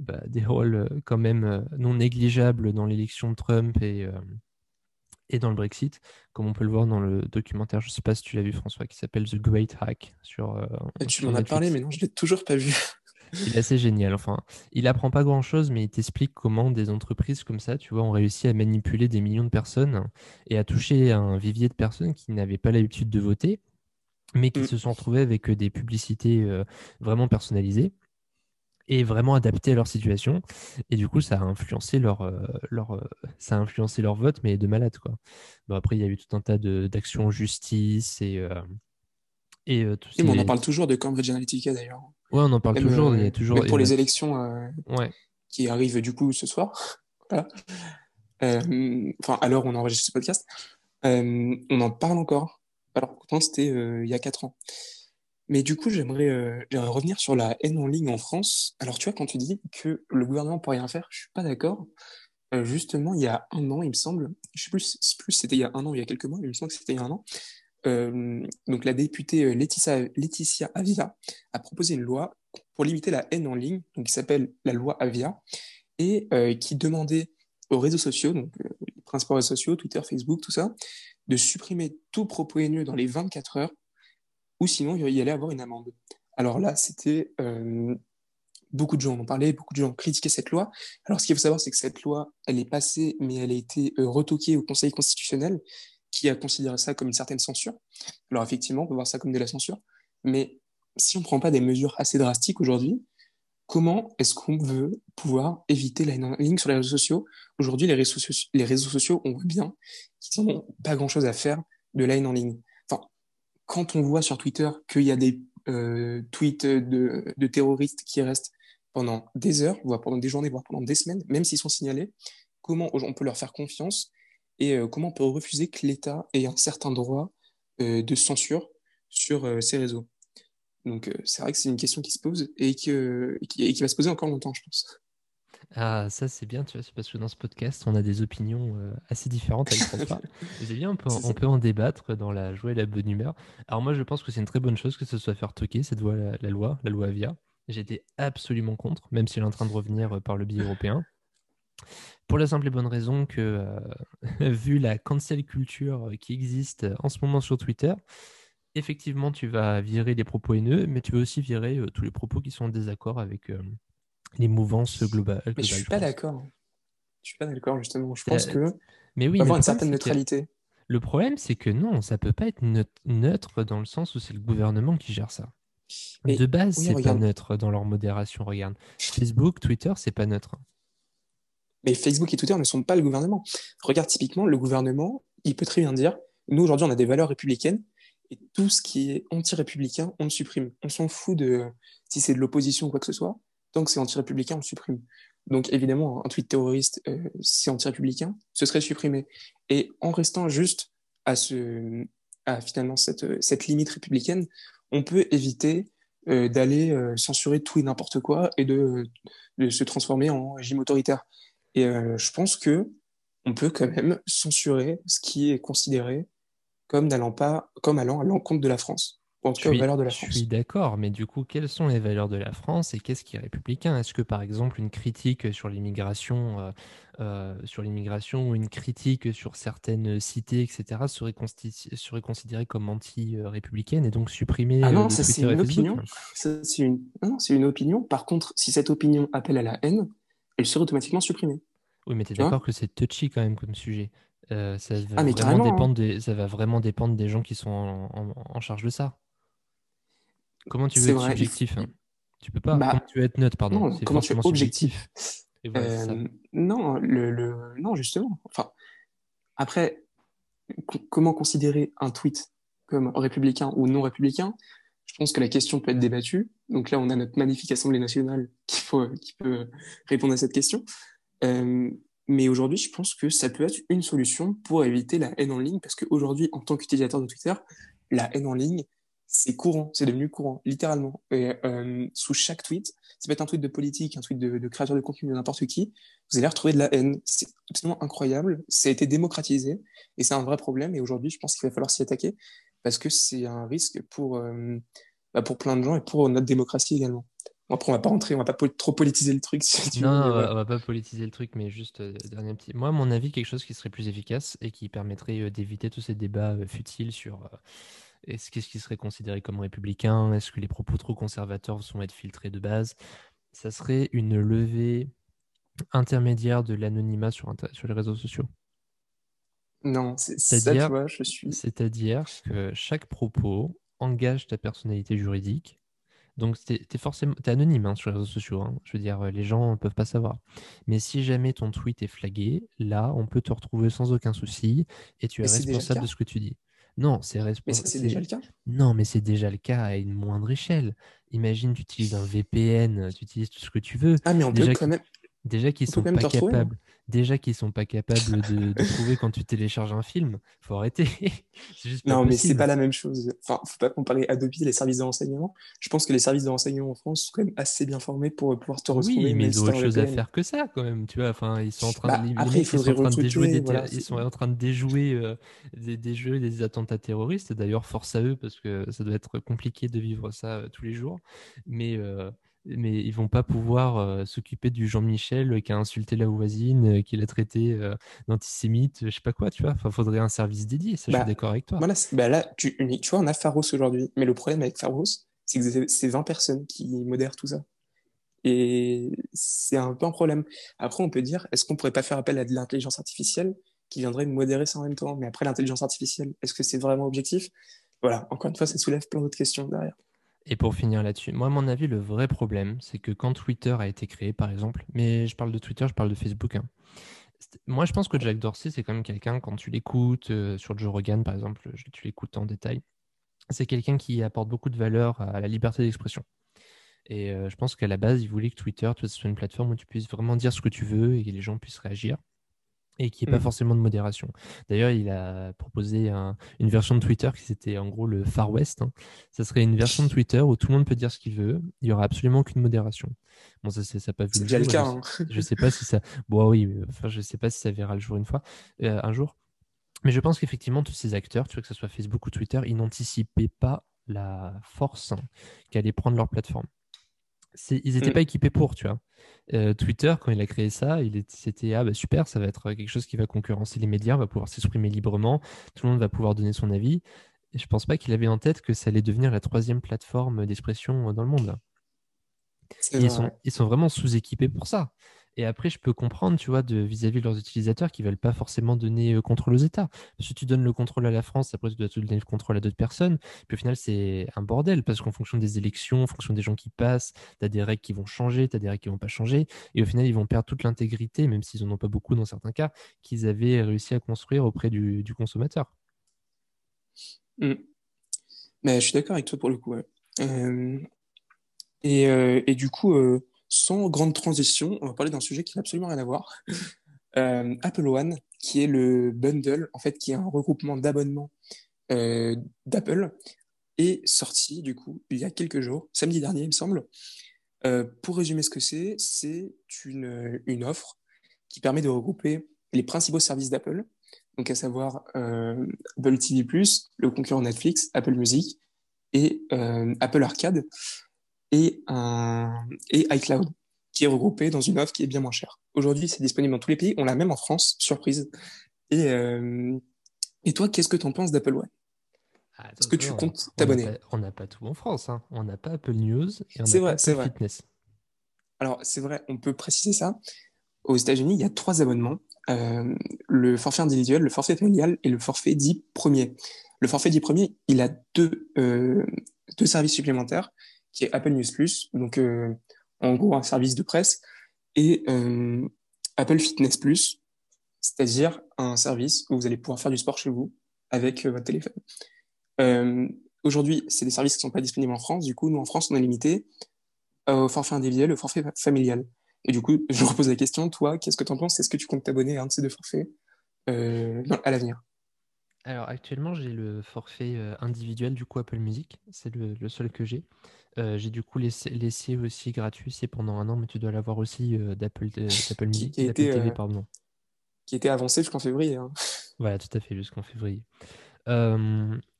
bah, des rôles quand même non négligeables dans l'élection de Trump et, et dans le Brexit, comme on peut le voir dans le documentaire, je ne sais pas si tu l'as vu François, qui s'appelle The Great Hack. Sur, tu m'en as parlé, mais non, je ne l'ai toujours pas vu. Il est assez génial. Enfin, il apprend pas grand chose, mais il t'explique comment des entreprises comme ça, tu vois, ont réussi à manipuler des millions de personnes et à toucher un vivier de personnes qui n'avaient pas l'habitude de voter, mais qui Mm. se sont retrouvées avec des publicités euh, vraiment personnalisées et vraiment adaptées à leur situation. Et du coup, ça a influencé leur, euh, leur, euh, ça a influencé leur vote, mais de malade, quoi. Bon, après, il y a eu tout un tas d'actions en justice et, euh, et euh, tout on en parle toujours de Cambridge Analytica d'ailleurs. Ouais, on en parle Même, toujours. Il y euh, a toujours. même pour les élections euh, Ouais. qui arrivent du coup ce soir. Voilà. Euh, Enfin, à l'heure où on enregistre ce podcast, euh, on en parle encore. Alors pourtant c'était euh, il y a quatre ans. Mais du coup, j'aimerais euh, revenir sur la haine en ligne en France. Alors tu vois, quand tu dis que le gouvernement peut rien faire, je suis pas d'accord. Euh, justement, il y a un an, il me semble, je sais plus, si plus c'était il y a un an ou il y a quelques mois, mais il me semble que c'était il y a un an. Euh, donc la députée euh, Laetitia, Avia a proposé une loi pour limiter la haine en ligne, donc qui s'appelle la loi Avia, et euh, qui demandait aux réseaux sociaux, donc les principaux réseaux sociaux, Twitter, Facebook, tout ça, de supprimer tout propos haineux dans les 24 heures, ou sinon il y allait avoir une amende. Alors là, c'était beaucoup de gens en parlé, beaucoup de gens critiqué cette loi. Alors ce qu'il faut savoir, c'est que cette loi, elle est passée, mais elle a été retoquée au Conseil constitutionnel, qui a considéré ça comme une certaine censure. Alors effectivement, on peut voir ça comme de la censure, mais si on ne prend pas des mesures assez drastiques aujourd'hui, comment est-ce qu'on veut pouvoir éviter la en ligne sur les réseaux sociaux? Aujourd'hui, les réseaux, soci- les réseaux sociaux, on voit bien qu'ils n'ont pas grand-chose à faire de la haine en ligne. Enfin, quand on voit sur Twitter qu'il y a des euh, tweets de terroristes qui restent pendant des heures, voire pendant des journées, voire pendant des semaines, même s'ils sont signalés, comment on peut leur faire confiance et euh, comment on peut refuser que l'État ait un certain droit euh, de censure sur euh, ces réseaux? Donc euh, c'est vrai que c'est une question qui se pose et, que, et qui, et qui va se poser encore longtemps, je pense. Ah, ça c'est bien, tu vois, c'est parce que dans ce podcast, on a des opinions euh, assez différentes avec François. Et C'est bien, on peut, on en débattre dans la joie et la bonne humeur. Alors moi, je pense que c'est une très bonne chose que ce soit faire toquer cette loi, la, la loi, la loi Avia. J'étais absolument contre, même si elle est en train de revenir par le biais européen. Pour la simple et bonne raison que, euh, vu la cancel culture euh, qui existe en ce moment sur Twitter, effectivement, tu vas virer les propos haineux, mais tu vas aussi virer euh, tous les propos qui sont en désaccord avec euh, les mouvances globales. Mais je globales, suis pas d'accord. Je suis pas d'accord, justement. Je pense Euh, que Mais oui, mais avoir une certaine neutralité. Le problème, c'est que non, ça peut pas être neut- neutre dans le sens où c'est le gouvernement qui gère ça. Mais de base, oui, c'est pas neutre dans leur modération. Regarde, Facebook, Twitter, c'est pas neutre. Mais Facebook et Twitter ne sont pas le gouvernement. Regarde typiquement, le gouvernement, il peut très bien dire, nous aujourd'hui on a des valeurs républicaines et tout ce qui est anti-républicain, on le supprime. On s'en fout de si c'est de l'opposition ou quoi que ce soit, tant que c'est anti-républicain, on le supprime. Donc évidemment, un tweet terroriste, euh, c'est anti-républicain, ce serait supprimé. Et en restant juste à, ce, à finalement cette, cette limite républicaine, on peut éviter euh, d'aller euh, censurer tout et n'importe quoi et de se transformer en régime autoritaire. Et euh, je pense que on peut quand même censurer ce qui est considéré comme n'allant pas, comme allant à l'encontre de la France, ou en tout Je cas aux suis, valeurs de la je France. suis d'accord, mais du coup, quelles sont les valeurs de la France et qu'est-ce qui est républicain? Est-ce que, par exemple, une critique sur l'immigration, euh, euh, sur l'immigration ou une critique sur certaines cités, etc., serait, considérée comme anti-républicaine et donc supprimée Ah non, ça c'est une Facebook? opinion. Ça, c'est une... Non, c'est une opinion. Par contre, si cette opinion appelle à la haine, elle serait automatiquement supprimée. Oui, mais tu es d'accord que c'est touchy quand même comme sujet. Euh, ça, va Ah, vraiment hein. dépendre des, ça va vraiment dépendre des gens qui sont en, en- en charge de ça. Comment tu veux être vrai, subjectif hein? Tu peux pas. Bah, Comment tu veux être neutre, pardon? Non, C'est comment tu es objectif voilà, ça. Euh, non, le, le- non, justement. Enfin, après, co- comment considérer un tweet comme républicain ou non républicain? Je pense que la question peut être débattue. Donc là, on a notre magnifique Assemblée nationale qui, peut répondre à cette question. Euh, mais aujourd'hui, je pense que ça peut être une solution pour éviter la haine en ligne, parce qu'aujourd'hui, en tant qu'utilisateur de Twitter, la haine en ligne, c'est courant, c'est devenu courant, littéralement. Et euh, sous chaque tweet, ça peut être un tweet de politique, un tweet de, de créateur de contenu de n'importe qui, vous allez retrouver de la haine. C'est absolument incroyable. Ça a été démocratisé et c'est un vrai problème. Et aujourd'hui, je pense qu'il va falloir s'y attaquer parce que c'est un risque pour, euh, bah, pour plein de gens et pour notre démocratie également. Après, on va pas rentrer, on va pas po- trop politiser le truc. Si tu veux, Non, on va, on va pas politiser le truc, mais juste euh, dernier petit. Moi, à mon avis, quelque chose qui serait plus efficace et qui permettrait euh, d'éviter tous ces débats futiles sur est-ce qu'est-ce qui serait considéré comme républicain? Est-ce que les propos trop conservateurs vont être filtrés de base? Ça serait une levée intermédiaire de l'anonymat sur, sur les réseaux sociaux. Non, c'est ça, tu vois, je suis. C'est-à-dire que chaque propos engage ta personnalité juridique. Donc, tu es, forcément es anonyme hein, sur les réseaux sociaux. Hein. Je veux dire, les gens ne peuvent pas savoir. Mais si jamais ton tweet est flagué, là, on peut te retrouver sans aucun souci et tu es responsable de ce que tu dis. Non, c'est responsable. Mais c'est déjà le cas? Non, mais c'est déjà le cas à une moindre échelle. Imagine, tu utilises un VPN, tu utilises tout ce que tu veux. Ah, mais on peut quand même. Déjà qu'ils sont pas capables, déjà qu'ils sont pas capables de, trouver quand tu télécharges un film, faut arrêter. juste non, mais c'est pas la même chose. Enfin, faut pas comparer Adobe et les services de renseignement. Je pense que les services de renseignement en France sont quand même assez bien formés pour pouvoir te retrouver. Oui, mais ils ont autre chose à faire que ça quand même. Tu vois, enfin, ils sont en train de, bah, après, ils sont en train de déjouer des, ils sont en train de déjouer euh, des, des, jeux, des attentats terroristes. D'ailleurs, force à eux parce que ça doit être compliqué de vivre ça euh, tous les jours. Mais euh, mais ils vont pas pouvoir euh, s'occuper du Jean-Michel qui a insulté la voisine, euh, qui l'a traité euh, d'antisémite, je sais pas quoi, tu vois. Enfin, faudrait un service dédié, ça, je suis bah, d'accord avec toi. Voilà, bah là, tu, tu vois, on a Pharos aujourd'hui, mais le problème avec Pharos, c'est que c'est 20 personnes qui modèrent tout ça. Et c'est un peu un problème. Après, on peut dire, est-ce qu'on pourrait pas faire appel à de l'intelligence artificielle qui viendrait modérer ça en même temps? Mais après, l'intelligence artificielle, est-ce que c'est vraiment objectif? Voilà, encore une fois, ça soulève plein d'autres questions derrière. Et pour finir là-dessus, moi, à mon avis, le vrai problème, c'est que quand Twitter a été créé, par exemple, mais je parle de Twitter, je parle de Facebook. Hein. Moi, je pense que Jack Dorsey, c'est quand même quelqu'un, quand tu l'écoutes, euh, sur Joe Rogan, par exemple, tu l'écoutes en détail, c'est quelqu'un qui apporte beaucoup de valeur à la liberté d'expression. Et euh, je pense qu'à la base, il voulait que Twitter soit une plateforme où tu puisses vraiment dire ce que tu veux et que les gens puissent réagir et qui n'est pas mmh. forcément de modération. D'ailleurs, il a proposé une version de Twitter qui c'était en gros le Far West. Hein. Ça serait une version de Twitter où tout le monde peut dire ce qu'il veut. Il n'y aura absolument aucune modération. Bon, ça, ça pas vu C'est déjà le cas. Hein. Je, ne sais pas si ça. Bon, oui, enfin, je sais pas si ça verra le jour une fois, euh, un jour. Mais je pense qu'effectivement, tous ces acteurs, tu vois, que ce soit Facebook ou Twitter, ils n'anticipaient pas la force qu'allait prendre leur plateforme ils n'étaient mmh. pas équipés pour, tu vois. Euh, Twitter, quand il a créé ça, il c'était ah bah super, ça va être quelque chose qui va concurrencer les médias, on va pouvoir s'exprimer librement, tout le monde va pouvoir donner son avis. Et je pense pas qu'il avait en tête que ça allait devenir la troisième plateforme d'expression dans le monde. Ils sont, ils sont, vraiment sous-équipés pour ça. Et après, je peux comprendre, tu vois, vis-à-vis de leurs utilisateurs qui veulent pas forcément donner euh, contrôle aux États. Parce que tu donnes le contrôle à la France, après tu dois donner le contrôle à d'autres personnes. Puis au final, c'est un bordel parce qu'en fonction des élections, en fonction des gens qui passent, tu as des règles qui vont changer, tu as des règles qui vont pas changer. Et au final, ils vont perdre toute l'intégrité, même s'ils en ont pas beaucoup dans certains cas, qu'ils avaient réussi à construire auprès du, consommateur. Mmh. Mais je suis d'accord avec toi pour le coup. Euh, euh, et, du coup, sans grande transition, on va parler d'un sujet qui n'a absolument rien à voir. Euh, Apple One, qui est le bundle, en fait, qui est un regroupement d'abonnements euh, d'Apple, est sorti, du coup, il y a quelques jours, samedi dernier, il me semble. Euh, pour résumer ce que c'est, c'est une, offre qui permet de regrouper les principaux services d'Apple, donc à savoir Apple TV+, le concurrent Netflix, Apple Music et Apple Arcade et, un, et iCloud, qui est regroupé dans une offre qui est bien moins chère. Aujourd'hui, c'est disponible dans tous les pays. On l'a même en France, surprise. Et, euh, et toi, qu'est-ce que tu en penses d'Apple One? Ah, Est-ce que tu comptes t'abonner? On n'a pas, tout en France. Hein. On n'a pas Apple News et on n'a pas Apple Fitness. Alors, c'est vrai, on peut préciser ça. Aux États-Unis, il y a trois abonnements euh, le forfait individuel, le forfait familial et le forfait dit premier. Le forfait dit premier, il a deux, euh, deux services supplémentaires qui est Apple News Plus, donc euh, en gros un service de presse, et euh, Apple Fitness Plus, c'est-à-dire un service où vous allez pouvoir faire du sport chez vous avec euh, votre téléphone. Aujourd'hui, c'est des services qui ne sont pas disponibles en France. Du coup, nous, en France, on est limité au forfait individuel, au forfait familial. Et du coup, je repose la question, toi, qu'est-ce que tu en penses? Est-ce que tu comptes t'abonner à un de ces deux forfaits à l'avenir? Alors actuellement j'ai le forfait individuel du coup Apple Music, c'est le, seul que j'ai. J'ai du coup laissé, aussi gratuit, c'est pendant un an, mais tu dois l'avoir aussi d'Apple Music, qui, TV, pardon. Qui était avancé jusqu'en février. Hein. Voilà, tout à fait, jusqu'en février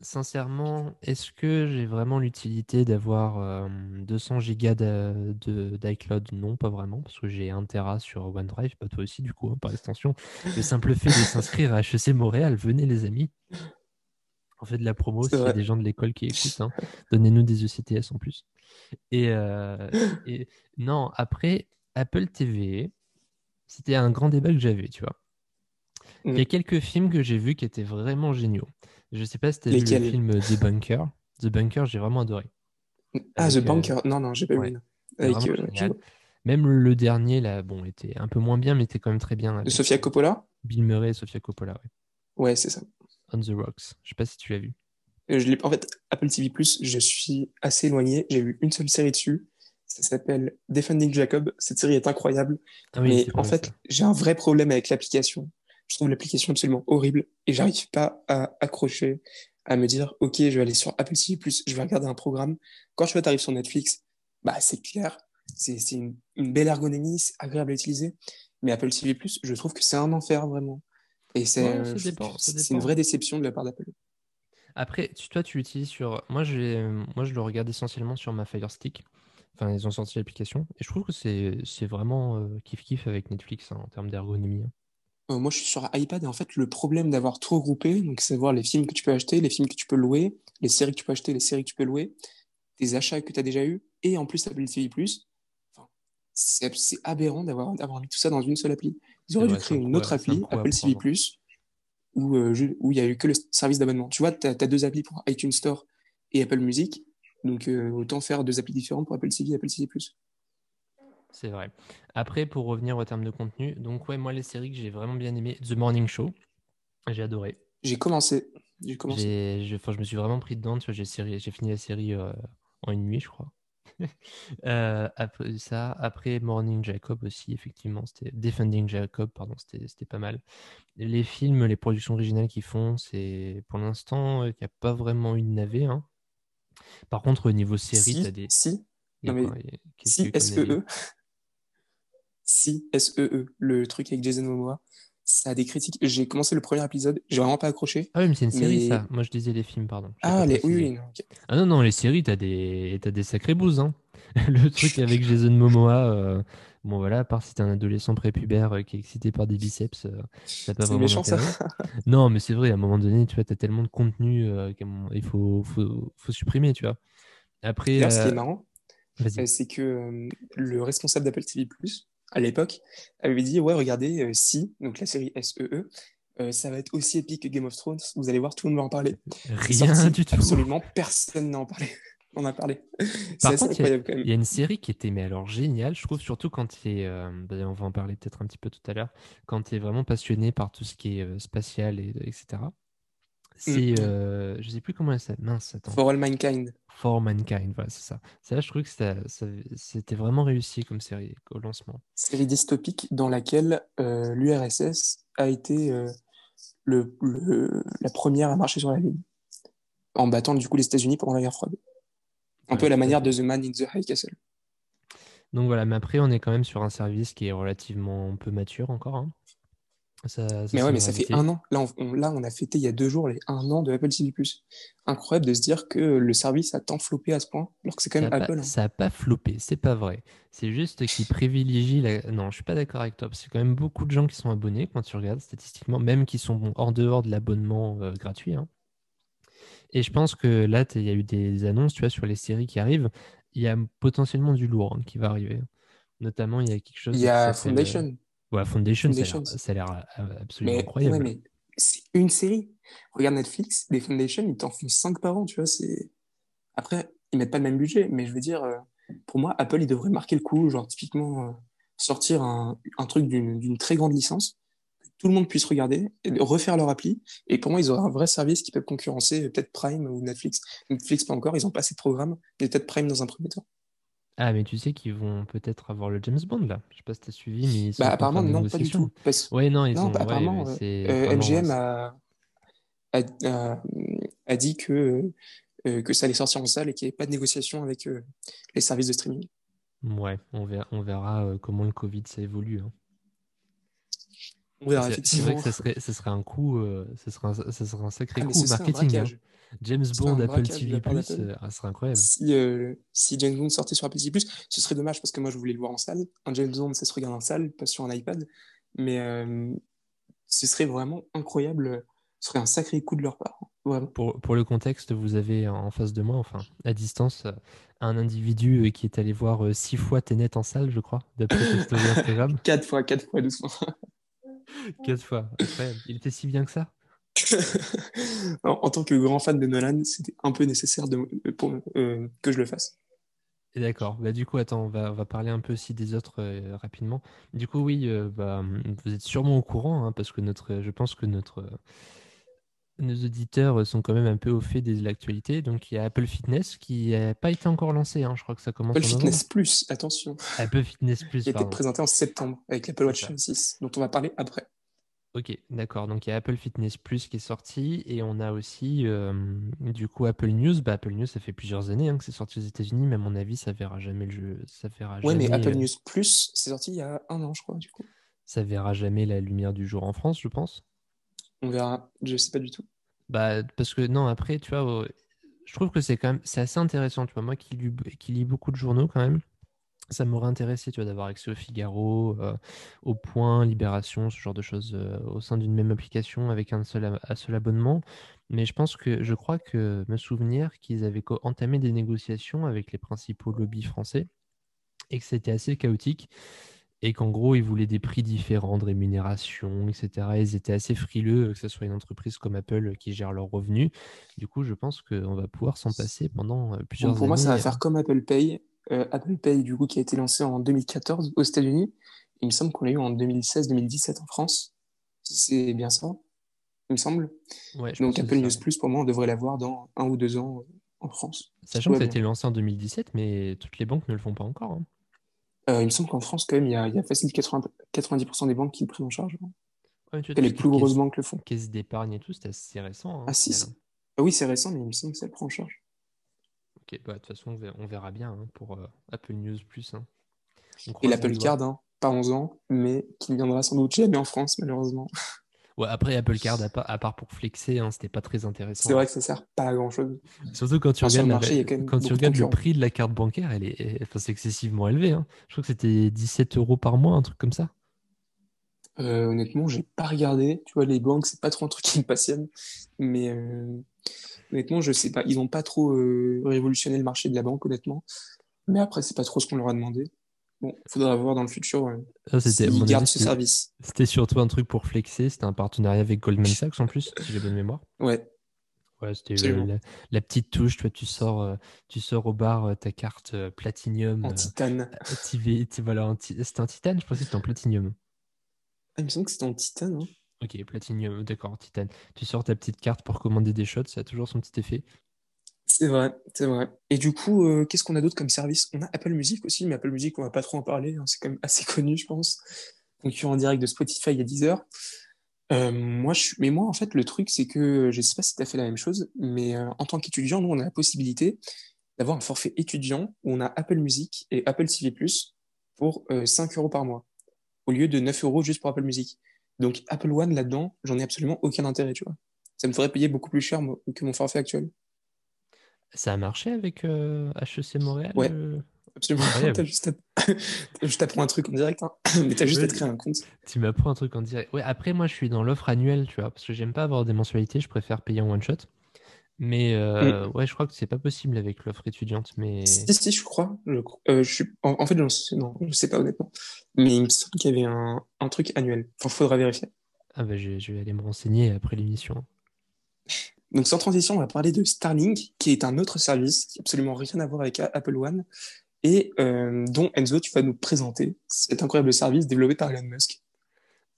sincèrement, est-ce que j'ai vraiment l'utilité d'avoir 200 gigas d'iCloud? Non, pas vraiment, parce que j'ai 1 Tera sur OneDrive, pas toi aussi du coup, hein, par extension. Le simple fait de s'inscrire à HEC Montréal, venez les amis. On fait de la promo, s'il y a des gens de l'école qui écoutent, hein. donnez-nous des ECTS en plus. Et, euh, et non, après, Apple TV, c'était un grand débat que j'avais, tu vois. Il y a mm. quelques films que j'ai vus qui étaient vraiment géniaux. Je sais pas si tu as vu le film The Bunker. The Bunker, j'ai vraiment adoré. Ah, The euh, Bunker Non, non, j'ai pas vu. Avec, euh, Même le dernier, là, bon, était un peu moins bien, mais était quand même très bien. De Sofia Coppola? Bill Murray et Sofia Coppola, ouais. Ouais, c'est ça. On the Rocks. Je sais pas si tu l'as vu. Euh, je en fait, Apple TV+, je suis assez éloigné. J'ai vu une seule série dessus. Ça s'appelle Defending Jacob. Cette série est incroyable. Ah mais en fait, j'ai un vrai problème avec l'application. Je trouve l'application absolument horrible et j'arrive pas à accrocher, à me dire, OK, je vais aller sur Apple TV+, je vais regarder un programme. Quand tu arrives sur Netflix, bah, c'est clair. C'est une, une, belle ergonomie, c'est agréable à utiliser. Mais Apple TV+, je trouve que c'est un enfer, vraiment. Et c'est euh, une vraie déception de la part d'Apple. Après, toi, tu l'utilises sur. Moi je, moi, je le regarde essentiellement sur ma Fire Stick. Enfin, ils ont sorti l'application. Et je trouve que c'est vraiment euh, kiff-kiff avec Netflix hein, en termes d'ergonomie. Hein. Euh, moi, je suis sur iPad et en fait, le problème d'avoir tout regroupé, donc c'est voir les films que tu peux acheter, les films que tu peux louer, les séries que tu peux acheter, les séries que tu peux louer, tes achats que tu as déjà eu, et en plus Apple TV+. C'est aberrant d'avoir mis tout ça dans une seule appli. Ils auraient dû créer une autre appli, Apple où euh, où il y a eu que le service d'abonnement. Tu vois, tu as, deux applis pour iTunes Store et Apple Music. Donc, euh, autant faire deux applis différentes pour Apple TV et Apple TV+. C'est vrai. Après, pour revenir au terme de contenu, donc ouais, moi, les séries que j'ai vraiment bien aimé, The Morning Show, j'ai adoré. J'ai commencé. J'ai commencé. Je, je me suis vraiment pris dedans. J'ai fini la série euh, en une nuit, je crois. Euh, après ça, après Morning Jacob aussi, effectivement, c'était Defending Jacob, pardon, c'était pas mal. Les films, les productions originales qu'ils font, c'est pour l'instant, il n'y a pas vraiment une navet. Hein. Par contre, au niveau série, si, t'as des. Si, non, mais... si, SEE. Si, SEE, le truc avec Jason Momoa ça a des critiques. J'ai commencé le premier épisode, j'ai vraiment pas accroché. Ah oui, mais c'est une série, ça. Moi, je disais les films, pardon. Ah, les... oui, oui. Non, Ah non, non, les séries, t'as des... As des sacrés bouses. Hein. le truc avec Jason Momoa, euh, bon voilà, à part si t'es un adolescent prépubère euh, qui est excité par des biceps, euh, ça pas vraiment méchant, ça. non, mais c'est vrai, à un moment donné, tu vois, t'as tellement de contenu qu'il faut, faut, faut, supprimer, tu vois. Après. ce qui est marrant, c'est que le responsable d'Apple TV, à l'époque, avait dit Ouais, regardez, euh, si, donc la série SEE, e, euh, ça va être aussi épique que Game of Thrones. Vous allez voir, tout le monde va en parler. Rien du tout. Absolument personne n'en parlé. On a parlé. Par contre, il y, a une série qui était mais alors géniale, je trouve, surtout quand tu es, euh, bah, on va en parler peut-être un petit peu tout à l'heure, quand tu es vraiment passionné par tout ce qui est spatial, et, etc. C'est, mm. euh, je sais plus comment elle s'appelle. Mince, attends. For All Mankind. For All Mankind, voilà, c'est ça. Ça, je trouve que c'était vraiment réussi comme série au lancement. Série dystopique dans laquelle euh, l'URSS a été euh, le, la première à marcher sur la Lune, en battant du coup les États-Unis pendant la guerre froide. Un peu à la manière de The Man in the High Castle. Donc voilà, mais après, on est quand même sur un service qui est relativement peu mature encore. Hein mais ouais, mais ça fait un an. Là on, là, on a fêté il y a deux jours les un an de Apple TV+. Incroyable de se dire que le service a tant floppé à ce point, alors que c'est quand même Apple. Hein. Ça a pas floppé, c'est pas vrai. C'est juste qu'ils privilégient la... Non, je suis pas d'accord avec toi, parce que quand même beaucoup de gens qui sont abonnés, quand tu regardes statistiquement, même qui sont hors dehors de l'abonnement euh, gratuit. Hein. Et je pense que là, il y a eu des annonces, tu vois, sur les séries qui arrivent. Il y a potentiellement du lourd hein, qui va arriver. Notamment, il y a quelque chose... Il y a Foundation. Ouais, Foundation, ça a l'air euh, absolument incroyable. mais c'est une série. Regarde Netflix, des Foundation, ils t'en font 5 par an, tu vois. C'est... Après, ils mettent pas le même budget, mais je veux dire, euh, pour moi, Apple, ils devraient marquer le coup, genre typiquement euh, sortir un, un truc d'une, d'une très grande licence, que tout le monde puisse regarder, et refaire leur appli, et pour moi, ils auraient un vrai service qui peut concurrencer peut-être Prime ou Netflix. Netflix, pas encore, ils ont pas assez de programmes, mais peut-être Prime dans un premier temps. Ah, mais tu sais qu'ils vont peut-être avoir le James Bond là. Je sais pas si t'as suivi, mais ils bah, apparemment, non, pas du tout. Ouais, non, ils ont. Bah, apparemment, euh, MGM a, a, dit que, euh, que ça allait sortir en salle et qu'il n'y avait pas de négociation avec euh, les services de streaming. Ouais, on verra, on verra comment le Covid ça évolue. Hein. On verra, effectivement. C'est vrai que ça serait, ça serait un coup, ça serait un, ça serait un sacré ah, coup marketing. Hein. James Bond, Apple TV+, euh, ah, ce serait incroyable. Si, euh, si James Bond sortait sur Apple TV+, ce serait dommage parce que moi je voulais le voir en salle. Un James Bond, ça se regarde en salle, pas sur un iPad. Mais euh, ce serait vraiment incroyable. Ce serait un sacré coup de leur part. Pour, pour, le contexte, vous avez en face de moi, enfin à distance, un individu qui est allé voir six fois Tenet en salle, je crois, d'après cette story Instagram. quatre fois, quatre fois, doucement. quatre fois, incroyable. Il était si bien que ça en, tant que grand fan de Nolan, c'était un peu nécessaire de, pour, euh, que je le fasse. D'accord. Bah, du coup, attends, on va, on va parler un peu aussi des autres euh, rapidement. Du coup, oui, euh, bah, vous êtes sûrement au courant, hein, parce que notre, je pense que notre, nos auditeurs sont quand même un peu au fait de l'actualité. Donc, il y a Apple Fitness qui n'a pas été encore lancé. Hein. Je crois que ça commence Apple Fitness Plus, attention. Apple Fitness Plus. Qui a été présenté en septembre avec l'Apple Watch 6, dont on va parler après. Ok, d'accord. Donc il y a Apple Fitness Plus qui est sorti et on a aussi euh, du coup Apple News. Bah, Apple News, ça fait plusieurs années hein, que c'est sorti aux États-Unis, mais à mon avis, ça verra jamais le jeu. Ça verra ouais, mais Apple euh, News Plus, c'est sorti il y a un an, je crois, du coup. Ça verra jamais la lumière du jour en France, je pense. On verra. Je sais pas du tout. Bah, parce que non, après, tu vois, je trouve que c'est quand même c'est assez intéressant. Tu moi qui lis beaucoup de journaux quand même ça m'aurait intéressé tu d'avoir accès au Figaro, euh, au Point, Libération, ce genre de choses euh, au sein d'une même application avec un seul, seul abonnement. Mais je pense que je crois que me souvenir qu'ils avaient entamé des négociations avec les principaux lobbies français et que c'était assez chaotique et qu'en gros ils voulaient des prix différents de rémunération, etc. Ils étaient assez frileux que ce soit une entreprise comme Apple qui gère leurs revenus. Du coup, je pense qu'on va pouvoir s'en passer pendant euh, plusieurs années. Pour moi, ça va faire comme Apple Pay euh, Apple Pay, du coup, qui a été lancé en 2014 aux États-Unis. Il me semble qu'on l'a eu en 2016-2017 en France. C'est bien ça, il me semble. Donc Apple News Plus, pour moi, on devrait l'avoir dans un ou deux ans en France. Sachant que ça a été lancé en 2017, mais toutes les banques ne le font pas encore. Hein. Euh, il me semble qu'en France, quand même, il y a, il y a facile 90% des banques qui le prennent en charge. les plus grosses banques le font. Caisse d'épargne et tout, c'est assez récent. Hein, ah, si, ah oui, c'est récent, mais il me semble que ça le prend en charge. Bah, de toute façon, on verra bien hein, pour euh, Apple News Plus. Hein. Et l'Apple Card, hein, pas 11 ans, mais qui ne viendra sans doute jamais en France, malheureusement. Ouais, après, Apple Card, à part, pour flexer, c'était pas très intéressant. C'est vrai que ça sert pas à grand chose. Surtout quand tu regardes, quand tu regardes le prix de la carte bancaire, elle est, enfin, c'est excessivement élevé. Je crois que c'était 17 euros par mois, un truc comme ça. Euh, honnêtement, j'ai pas regardé. Tu vois, les banques, c'est pas trop un truc qui me passionne. Mais euh, honnêtement, je sais pas. Ils ont pas trop euh, révolutionné le marché de la banque, honnêtement. Mais après, c'est pas trop ce qu'on leur a demandé. Bon, faudra voir dans le futur ah, c'était, s'ils gardent ce service. C'était surtout un truc pour flexer. C'était un partenariat avec Goldman Sachs en plus, si j'ai bonne mémoire. Ouais. Ouais, c'était la, petite touche. Toi, tu sors, tu sors au bar ta carte Platinum. En titane. voilà, c'était en titane. Je pensais que c'était en Platinum. Ah, il me semble que c'était en titane. Hein. Ok, Platinum, d'accord, titane. Tu sors ta petite carte pour commander des shots, ça a toujours son petit effet. C'est vrai, c'est vrai. Et du coup, euh, qu'est-ce qu'on a d'autre comme service? On a Apple Music aussi, mais Apple Music, on va pas trop en parler, hein, c'est quand même assez connu, je pense. Concurrent direct de Spotify a 10 heures. je... Mais moi, en fait, le truc, c'est que je sais pas si tu as fait la même chose, mais euh, en tant qu'étudiant, nous, on a la possibilité d'avoir un forfait étudiant où on a Apple Music et Apple TV Plus pour 5 euh, euros par mois, au lieu de 9 euros juste pour Apple Music. Donc Apple One là-dedans, j'en ai absolument aucun intérêt, tu vois. Ça me ferait payer beaucoup plus cher que mon forfait actuel. Ça a marché avec HEC euh, Montréal Ouais, euh? Absolument. t'as juste, à... un truc en direct, hein. mais t'as juste à te créer un compte. Tu m'apprends un truc en direct. Ouais, après, moi, je suis dans l'offre annuelle, tu vois, parce que j'aime pas avoir des mensualités, je préfère payer en one shot. Mais euh, mm. ouais, je crois que c'est pas possible avec l'offre étudiante. Mais... Si, si, je crois. Je, euh, je suis... en, fait, je sais, non, je sais pas honnêtement. Mais il me semble qu'il y avait un, un truc annuel. Enfin, faudra vérifier. Ah bah, je, je vais aller me renseigner après l'émission. Donc, sans transition, on va parler de Starlink, qui est un autre service qui n'a absolument rien à voir avec Apple One et euh, dont Enzo, tu vas nous présenter cet incroyable service développé par Elon Musk.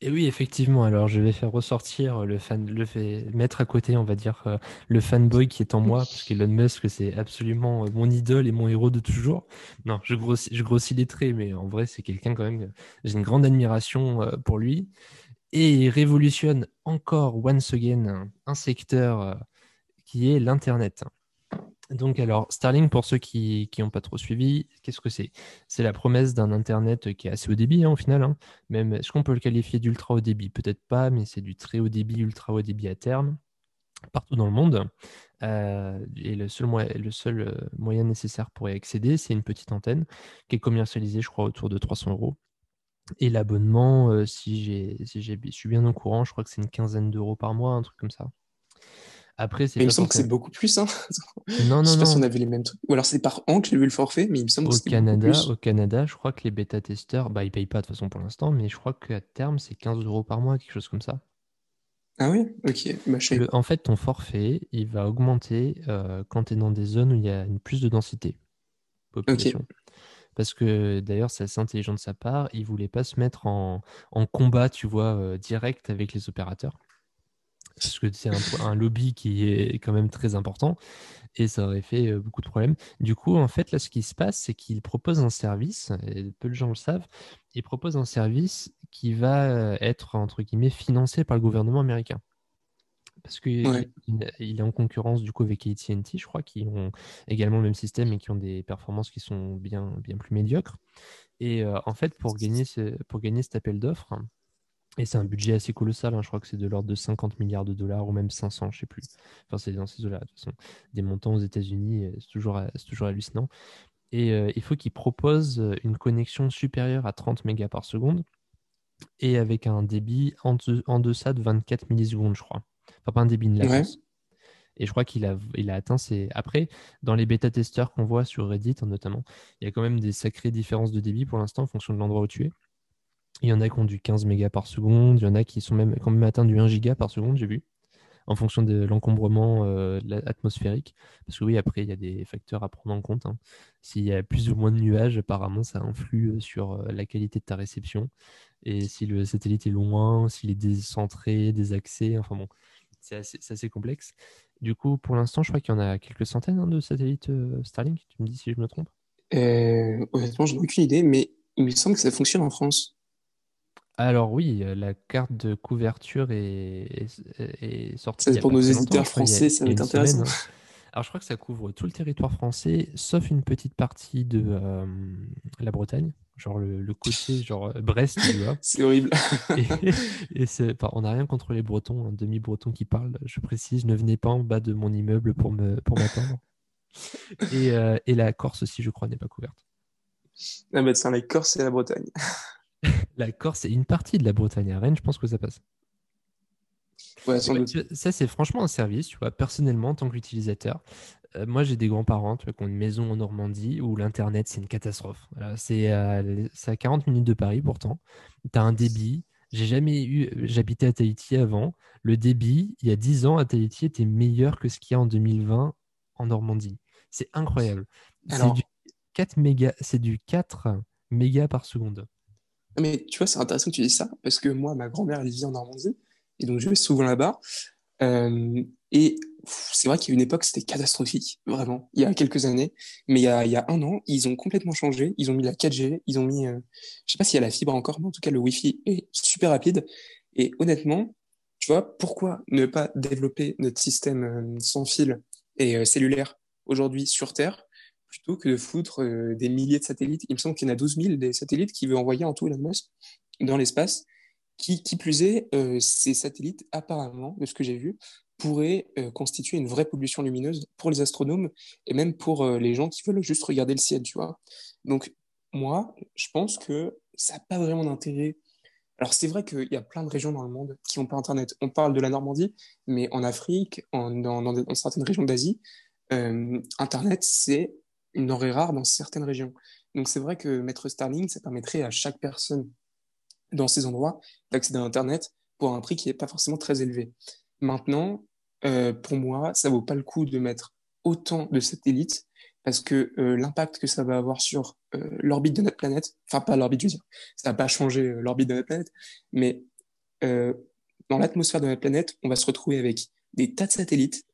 Et oui, effectivement. Alors, je vais faire ressortir le fan, le fait, mettre à côté, on va dire, euh, le fanboy qui est en moi, parce qu'Elon Musk, c'est absolument euh, mon idole et mon héros de toujours. Non, je grossis, les traits, mais en vrai, c'est quelqu'un quand même. J'ai une grande admiration pour lui. Et révolutionne encore, once again, un secteur qui est l'Internet. Donc alors, Starlink, pour ceux qui n'ont pas trop suivi, qu'est-ce que c'est? C'est la promesse d'un Internet qui est assez haut débit hein, au final. Hein. Même, est-ce qu'on peut le qualifier d'ultra haut débit? Peut-être pas, mais c'est du très haut débit, ultra haut débit à terme, partout dans le monde. Euh, et le seul, le seul euh, moyen nécessaire pour y accéder, c'est une petite antenne qui est commercialisée, je crois, autour de 300 euros. Et l'abonnement, euh, si, si je suis bien au courant, je crois que c'est une quinzaine d'euros par mois, un truc comme ça. Après, c'est Mais il me semble que c'est beaucoup plus, hein. Non, Je sais non, pas si on non. avait les mêmes trucs. Ou alors c'est par an que j'ai vu le forfait, mais il me semble que c'était beaucoup Canada, plus. au Canada, je crois que les bêta-testeurs, bah, ils payent pas de toute façon pour l'instant, mais je crois qu'à terme, c'est 15 euros par mois, quelque chose comme ça. Ah oui? Ok, bah je Le- en fait, ton forfait, il va augmenter euh, quand tu es dans des zones où il y a une plus de densité population. Parce que d'ailleurs, c'est assez intelligent de sa part. Il voulait pas se mettre en, combat, tu vois, euh, direct avec les opérateurs. Parce que c'est un lobby qui est quand même très important et ça aurait fait euh, beaucoup de problèmes. Du coup, en fait, là, ce qui se passe, c'est qu'il propose un service, et peu de gens le savent, il propose un service qui va euh, être, entre guillemets, financé par le gouvernement américain. Parce qu'il Ouais. il est en concurrence du coup avec AT&T, je crois, qui ont également le même système et qui ont des performances qui sont bien, bien plus médiocres. Et euh, en fait, pour gagner, ce- pour gagner cet appel d'offres, et c'est un budget assez colossal, hein, je crois que c'est de l'ordre de 50 milliards de dollars ou même 500, je sais plus. Enfin, c'est dans ces eaux-là, de toute façon. Des montants aux États-Unis, euh, c'est toujours, euh, c'est toujours hallucinant. Et euh, il faut qu'ils proposent une connexion supérieure à 30 mégas par seconde et avec un débit en, de- en deçà de 24 millisecondes, je crois. Enfin, pas un débit, une Ouais. latence. Et je crois qu'il a, il a atteint ses. Après, dans les bêta-testeurs qu'on voit sur Reddit, hein, notamment, il y a quand même des sacrées différences de débit pour l'instant en fonction de l'endroit où tu es. Il y en a qui ont du 15 mégas par seconde, il y en a qui sont même, quand même atteint du 1 giga par seconde, j'ai vu, en fonction de l'encombrement euh, atmosphérique. Parce que oui, après, il y a des facteurs à prendre en compte. hein. S'il y a plus ou moins de nuages, apparemment, ça influe euh, sur euh, la qualité de ta réception. Et si le satellite est loin, s'il est décentré, désaxé, enfin bon, c'est assez, assez complexe. Du coup, pour l'instant, je crois qu'il y en a quelques centaines hein, de satellites euh, Starlink. Tu me dis si je me trompe. Euh, honnêtement, j'en ai aucune idée, mais il me semble que ça fonctionne en France. Alors oui, euh, la carte de couverture est, est- est sortie Ça, pour nos éditeurs je a- français, ça va être semaine, hein. Alors je crois que ça couvre tout le territoire français, sauf une petite partie de euh, la Bretagne, genre le, le côté genre euh, Brest, tu vois. C'est horrible. Et, et c'est- on n'a rien contre les Bretons, un demi-breton qui parle, je précise, ne venez pas en bas de mon immeuble pour me pour m'attendre. Et, euh, et la Corse aussi, je crois, n'est pas couverte. Ah bah tiens, la Corse et la Bretagne. La Corse est une partie de la Bretagne. À Rennes, je pense que ça passe. Ouais, sans Ouais, doute. tu vois, ça, c'est franchement un service, tu vois, personnellement, en tant qu'utilisateur. Euh, moi, j'ai des grands-parents qui ont une maison en Normandie où l'Internet, c'est une catastrophe. C'est euh, c'est à 40 minutes de Paris, pourtant. Tu as un débit. J'ai jamais eu. J'habitais à Tahiti avant. Le débit, il y a 10 ans, à Tahiti, était meilleur que ce qu'il y a en 2020 en Normandie. C'est incroyable. C'est Alors- du 4 mégas, c'est du 4 mégas par seconde. Mais tu vois, c'est intéressant que tu dises ça, parce que moi, ma grand-mère, elle vit en Normandie, et donc je vais souvent là-bas. Euh, et c'est vrai qu'il y a une époque, c'était catastrophique, vraiment, il y a quelques années. Mais il y a, il y a un an, ils ont complètement changé. Ils ont mis la 4G, ils ont mis, euh, je sais pas s'il y a la fibre encore, mais en tout cas, le Wi-Fi est super rapide. Et honnêtement, tu vois, pourquoi ne pas développer notre système euh, sans fil et euh, cellulaire aujourd'hui sur Terre plutôt que de foutre euh, des milliers de satellites? Il me semble qu'il y en a 12 000 des satellites qu'il veut envoyer en tout Elon Musk dans l'espace. Qui, qui plus est, euh, ces satellites, apparemment, de ce que j'ai vu, pourraient euh, constituer une vraie pollution lumineuse pour les astronomes et même pour euh, les gens qui veulent juste regarder le ciel, tu vois. Donc, moi, je pense que ça n'a pas vraiment d'intérêt. Alors, c'est vrai qu'il y a plein de régions dans le monde qui n'ont pas Internet. On parle de la Normandie, mais en Afrique, en, dans certaines régions d'Asie, euh, Internet, c'est une denrée rare dans certaines régions. Donc c'est vrai que mettre Starlink, ça permettrait à chaque personne dans ces endroits d'accéder à Internet pour un prix qui n'est pas forcément très élevé. Maintenant, euh, pour moi, ça vaut pas le coup de mettre autant de satellites parce que euh, l'impact que ça va avoir sur euh, l'orbite de notre planète, enfin pas l'orbite, je veux dire, ça va pas changer l'orbite de notre planète, mais dans l'atmosphère de notre planète, on va se retrouver avec des tas de satellites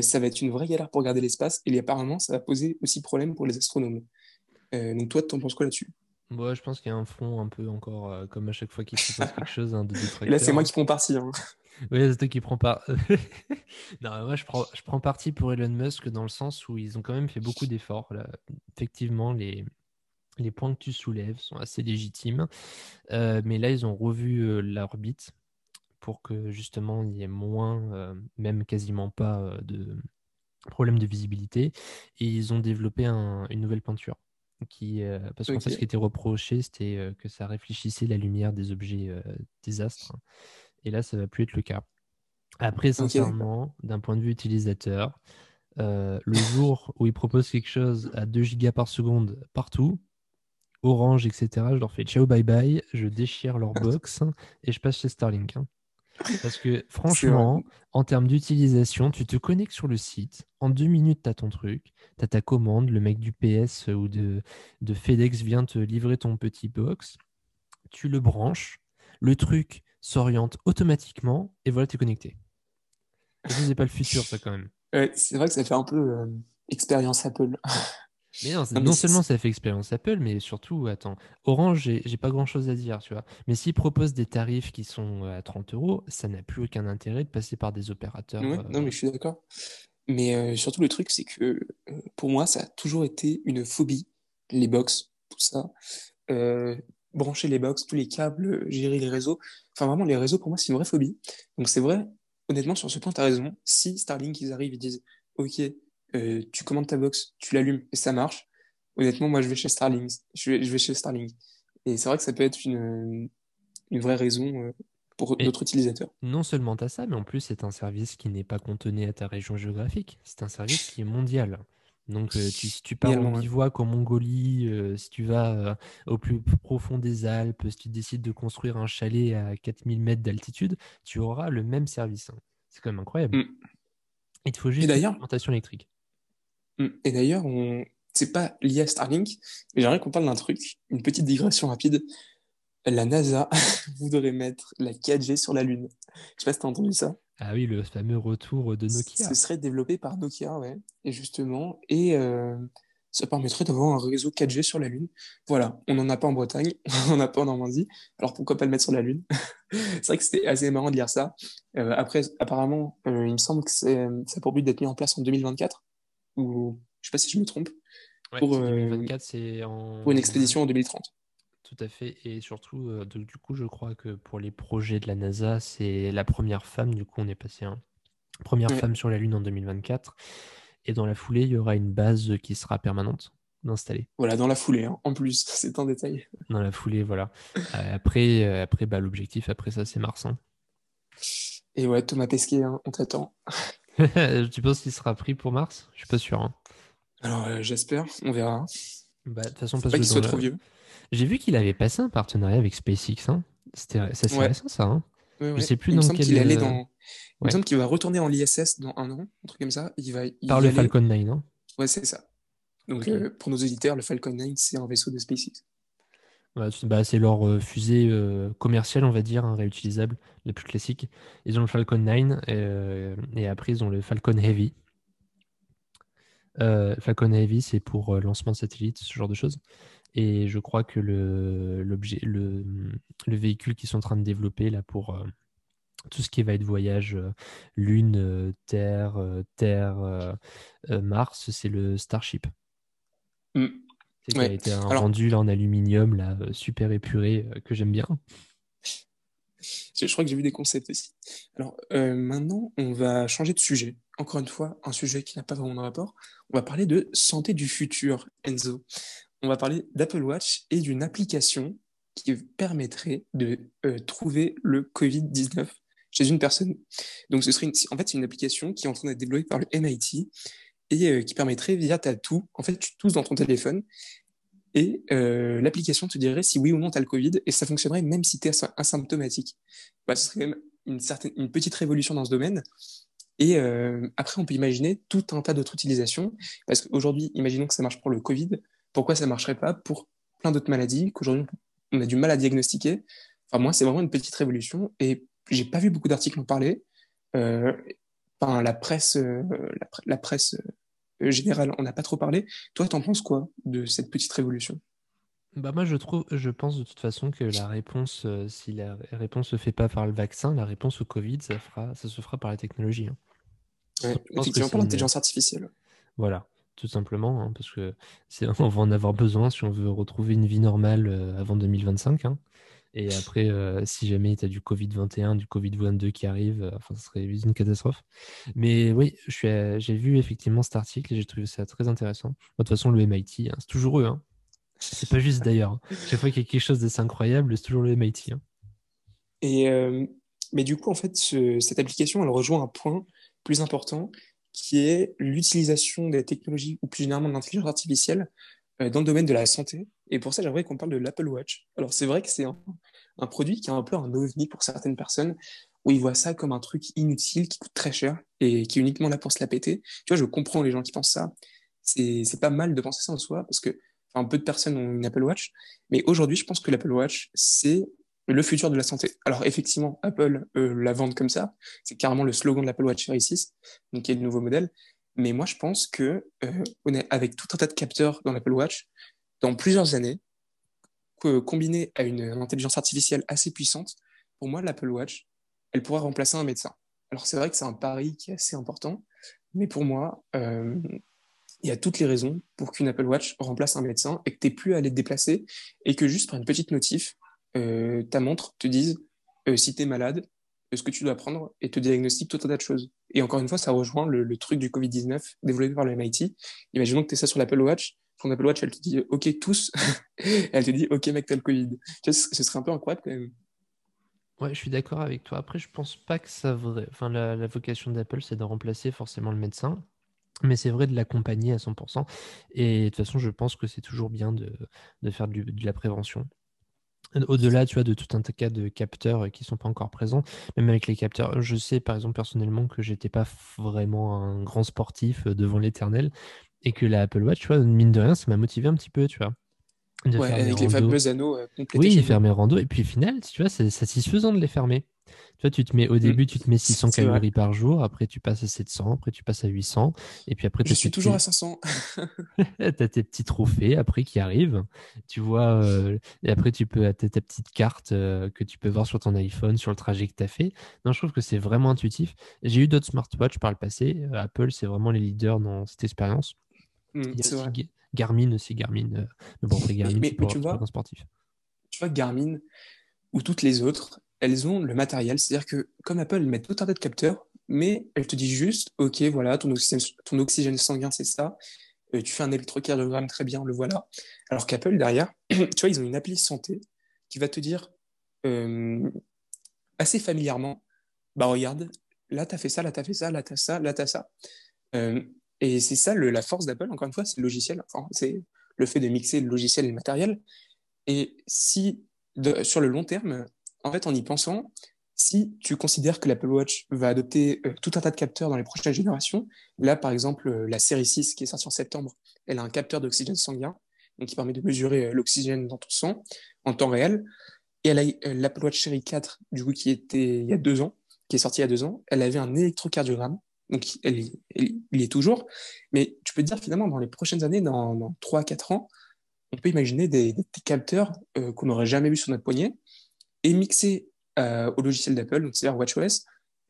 ça va être une vraie galère pour garder l'espace et apparemment ça va poser aussi problème pour les astronomes. Donc toi, t'en penses quoi là-dessus? Moi, je pense qu'il y a un fond un peu encore, euh, comme à chaque fois qu'il propose quelque chose, hein, de là, c'est moi qui prends parti. Hein. Oui, c'est toi qui prends part. non, moi, je prends, je prends parti pour Elon Musk dans le sens où ils ont quand même fait beaucoup d'efforts. là. Effectivement, les, les points que tu soulèves sont assez légitimes. Euh, mais là, ils ont revu euh, l'orbite pour que justement il y ait moins, même quasiment pas, de problèmes de visibilité. Et ils ont développé un- une nouvelle peinture. Qui, euh, parce qu'en Ok. fait, ce qui était reproché, c'était euh, que ça réfléchissait la lumière des objets, euh, des astres. Et là, ça va plus être le cas. Après, sincèrement, d'un point de vue utilisateur, le jour où ils proposent quelque chose à 2 gigas par seconde partout, Orange, etc., je leur fais ciao, bye bye, je déchire leur box et je passe chez Starlink. Hein. Parce que franchement, en termes d'utilisation, tu te connectes sur le site, en deux minutes, tu as ton truc, tu as ta commande, le mec du PS ou de, de FedEx vient te livrer ton petit box, tu le branches, le truc s'oriente automatiquement et voilà, tu es connecté. N'est pas le futur, ça quand même. c'est vrai que ça fait un peu euh, expérience Apple. Mais non, non, seulement ça fait expérience Apple, mais surtout, attends, Orange, j'ai pas grand chose à dire, tu vois. Mais s'ils proposent des tarifs qui sont euh, à 30 euros, ça n'a plus aucun intérêt de passer par des opérateurs. Ouais, Non, mais je suis d'accord. Mais euh, surtout, le truc, c'est que pour moi, ça a toujours été une phobie, les box, tout ça. brancher les box, tous les câbles, gérer les réseaux. Enfin, vraiment, les réseaux, pour moi, c'est une vraie phobie. Donc, c'est vrai, honnêtement, sur ce point, tu as raison. Si Starlink, ils arrivent, ils disent, OK, euh, tu commandes ta box, tu l'allumes et ça marche, honnêtement, moi, je vais chez Starlink. Je vais, je vais chez Starlink. Et c'est vrai que ça peut être une, une vraie raison euh, pour notre utilisateur. Non seulement tu as ça, mais en plus, c'est un service qui n'est pas contenu à ta région géographique. C'est un service qui est mondial. Donc, euh, tu, si tu pars en bivouac en Mongolie, si tu vas au plus profond des Alpes, si tu décides de construire un chalet à 4000 mètres d'altitude, tu auras le même service. C'est quand même incroyable. Mm. Il te faut juste une alimentation électrique. Mm. Et d'ailleurs, on... c'est pas lié à Starlink, mais j'aimerais qu'on parle d'un truc, une petite digression rapide. La NASA voudrait mettre la 4G sur la Lune. Je sais pas si t'as entendu ça. Ah oui, le fameux retour de Nokia. Ce serait développé par Nokia, ouais. Et justement, et euh, ça permettrait d'avoir un réseau 4G sur la Lune. Voilà, on n'en a pas en Bretagne, on n'en a pas en Normandie, alors pourquoi pas le mettre sur la Lune? C'est vrai que c'était assez marrant de lire ça. Euh, après, apparemment, euh, il me semble que c'est, ça a pour but d'être mis en place en 2024 ou je sais pas si je me trompe. pour, 2024, euh, c'est en... pour une expédition en 2030. Tout à fait. Et surtout, euh, du coup, je crois que pour les projets de la NASA, c'est la première femme. Du coup, on est passé un première femme sur la Lune en 2024. Et dans la foulée, il y aura une base qui sera permanente installée. Voilà, dans la foulée, hein. en plus, c'est un détail. Dans la foulée, voilà. Euh, après, après bah, l'objectif, après ça, c'est Mars. Hein. Et ouais, Thomas Pesquet, hein, on t'attend. tu penses qu'il sera pris pour Mars? Je suis pas sûr. Hein. Alors, euh, j'espère, on verra. Bah, de toute façon, parce pas qu'il soit trop vieux. J'ai vu qu'il avait passé un partenariat avec SpaceX. Hein. C'était c'est récent, ça. Hein. Je sais plus il dans quel. Il, allait euh, dans... il me semble qu'il va retourner en l'ISS dans un an, un truc comme ça. Il va, Par le Falcon 9, non Ouais, c'est ça. Donc, euh, pour nos auditeurs, le Falcon 9, c'est un vaisseau de SpaceX. Bah, c'est leur euh, fusée euh, commerciale, on va dire, hein, réutilisable, la plus classique. Ils ont le Falcon 9 euh, et après ils ont le Falcon Heavy. Falcon Heavy, c'est pour lancement de satellite, ce genre de choses. Et je crois que le, l'objet, le, le véhicule qu'ils sont en train de développer là pour tout ce qui va être voyage Lune, Terre, Terre, Mars, c'est le Starship. Mm. C'est a été un rendu là, en aluminium, là, euh, super épuré, euh, que j'aime bien. Je crois que j'ai vu des concepts aussi. Alors euh, maintenant, on va changer de sujet. Encore une fois, un sujet qui n'a pas vraiment de rapport. On va parler de santé du futur, Enzo. On va parler d'Apple Watch et d'une application qui permettrait de trouver le Covid-19 chez une personne. Donc ce serait en fait c'est une application qui est en train d'être développée par le MIT et euh, qui permettrait via ta toux, en fait, tu tousses dans ton téléphone et euh, l'application te dirait si oui ou non tu as le Covid et ça fonctionnerait même si tu es asymptomatique. Bah, ce serait même une, certaine, une petite révolution dans ce domaine. Et euh, après, on peut imaginer tout un tas d'autres utilisations. Parce qu'aujourd'hui, imaginons que ça marche pour le Covid. Pourquoi ça ne marcherait pas pour plein d'autres maladies qu'aujourd'hui on a du mal à diagnostiquer? Enfin, moi, c'est vraiment une petite révolution. Et j'ai pas vu beaucoup d'articles en parler. La presse, euh, la, presse euh, générale, on n'a pas trop parlé. Toi, t'en penses quoi de cette petite révolution? Bah moi je trouve, je pense de toute façon que la réponse, euh, si la réponse se fait pas par le vaccin, la réponse au Covid, ça fera, ça se fera par la technologie. Hein. Ouais, effectivement, par l'intelligence artificielle. Voilà, tout simplement, hein, parce que on va en avoir besoin si on veut retrouver une vie normale avant 2025. Hein. Et après, euh, si jamais tu as du Covid-21, du Covid-22 qui arrive, euh, enfin, ce serait une catastrophe. Mais oui, j'ai vu effectivement cet article et j'ai trouvé ça très intéressant. de toute façon, le MIT, hein, c'est toujours eux. Hein. C'est pas juste d'ailleurs. Hein. Chaque fois qu'il y a quelque chose d'assez incroyable, c'est toujours le MIT. Et euh, mais du coup, en fait, cette application, elle rejoint un point plus important qui est l'utilisation des technologies ou plus généralement de l'intelligence artificielle dans le domaine de la santé. Et pour ça, j'aimerais qu'on parle de l'Apple Watch. Alors, c'est vrai que c'est un, produit qui est un peu un ovni pour certaines personnes, où ils voient ça comme un truc inutile qui coûte très cher et qui est uniquement là pour se la péter. Tu vois, je comprends les gens qui pensent ça. C'est pas mal de penser ça en soi, parce que un peu de personnes ont une Apple Watch. Mais aujourd'hui, je pense que l'Apple Watch, c'est le futur de la santé. Alors effectivement, Apple euh, la vend comme ça, c'est carrément le slogan de l'Apple Watch Series 6, donc qui est le nouveau modèle. Mais moi, je pense que euh, est avec tout un tas de capteurs dans l'Apple Watch, dans plusieurs années, que, combiné à une, intelligence artificielle assez puissante, pour moi, l'Apple Watch, elle pourra remplacer un médecin. Alors c'est vrai que c'est un pari qui est assez important, mais pour moi, euh, il y a toutes les raisons pour qu'une Apple Watch remplace un médecin et que tu plus à aller te déplacer et que juste par une petite notif, euh, ta montre te dise euh, si tu es malade, ce que tu dois prendre et te diagnostique tout un tas de choses. Et encore une fois, ça rejoint le, truc du Covid-19 développé par le MIT. Imaginons que tu es ça sur l'Apple Watch. Ton Apple Watch, elle te dit OK, tous. elle te dit OK, mec, t'as le Covid. Ce serait un peu incroyable quand même. Ouais, je suis d'accord avec toi. Après, je pense pas que ça vrai. Enfin, la, vocation d'Apple, c'est de remplacer forcément le médecin. Mais c'est vrai de l'accompagner à 100%. Et de toute façon, je pense que c'est toujours bien de, faire de la prévention. Au-delà, tu vois, de tout un tas de capteurs qui sont pas encore présents, même avec les capteurs, je sais par exemple personnellement que j'étais pas vraiment un grand sportif euh, devant l'éternel et que la Apple Watch, tu vois, mine de rien, ça m'a motivé un petit peu, tu vois. Ouais, avec les fameux anneaux euh, Oui, faire mes randos. Et puis au final, tu vois, c'est satisfaisant de les fermer. Tu vois, tu te mets, au mmh. début, tu te mets 600 calories par jour, après tu passes à 700, après tu passes à 800, et puis après... Je suis toujours à 500. tu as tes petits trophées après qui arrivent, tu vois, euh, et après tu peux, as ta petite carte euh, que tu peux voir sur ton iPhone, sur le trajet que tu as fait. Non, je trouve que c'est vraiment intuitif. J'ai eu d'autres smartwatches par le passé. Euh, Apple, c'est vraiment les leaders dans cette expérience. Mmh, Il y a aussi Garmin aussi, Garmin. mais bon, c'est Garmin, mais, pour, tu vois, sportif. Tu vois, Garmin ou toutes les autres, elles ont le matériel. C'est-à-dire que, comme Apple, ils mettent tout un tas de capteurs, mais elles te disent juste, OK, voilà, ton oxygène, ton oxygène sanguin, c'est ça. Euh, tu fais un électrocardiogramme, très bien, le voilà. Alors qu'Apple, derrière, tu vois, ils ont une appli santé qui va te dire euh, assez familièrement, bah regarde, là, tu as fait ça, là, tu as fait ça, là, tu as ça, là, tu as ça. Euh, et c'est ça la force d'Apple, encore une fois, c'est le logiciel. Enfin, c'est le fait de mixer le logiciel et le matériel. Et si, sur le long terme, en fait, en y pensant, si tu considères que l'Apple Watch va adopter euh, tout un tas de capteurs dans les prochaines générations, là, par exemple, euh, la série 6 qui est sortie en septembre, elle a un capteur d'oxygène sanguin, donc qui permet de mesurer euh, l'oxygène dans ton sang en temps réel. Et elle a l'Apple Watch série 4, du coup, qui était il y a deux ans, qui est sortie il y a deux ans, elle avait un électrocardiogramme, donc elle, il y est toujours. Mais tu peux te dire, finalement, dans les prochaines années, dans, dans 3-4 ans, on peut imaginer des, des capteurs qu'on n'aurait jamais vus sur notre poignet, et mixé euh, au logiciel d'Apple, donc c'est-à-dire WatchOS,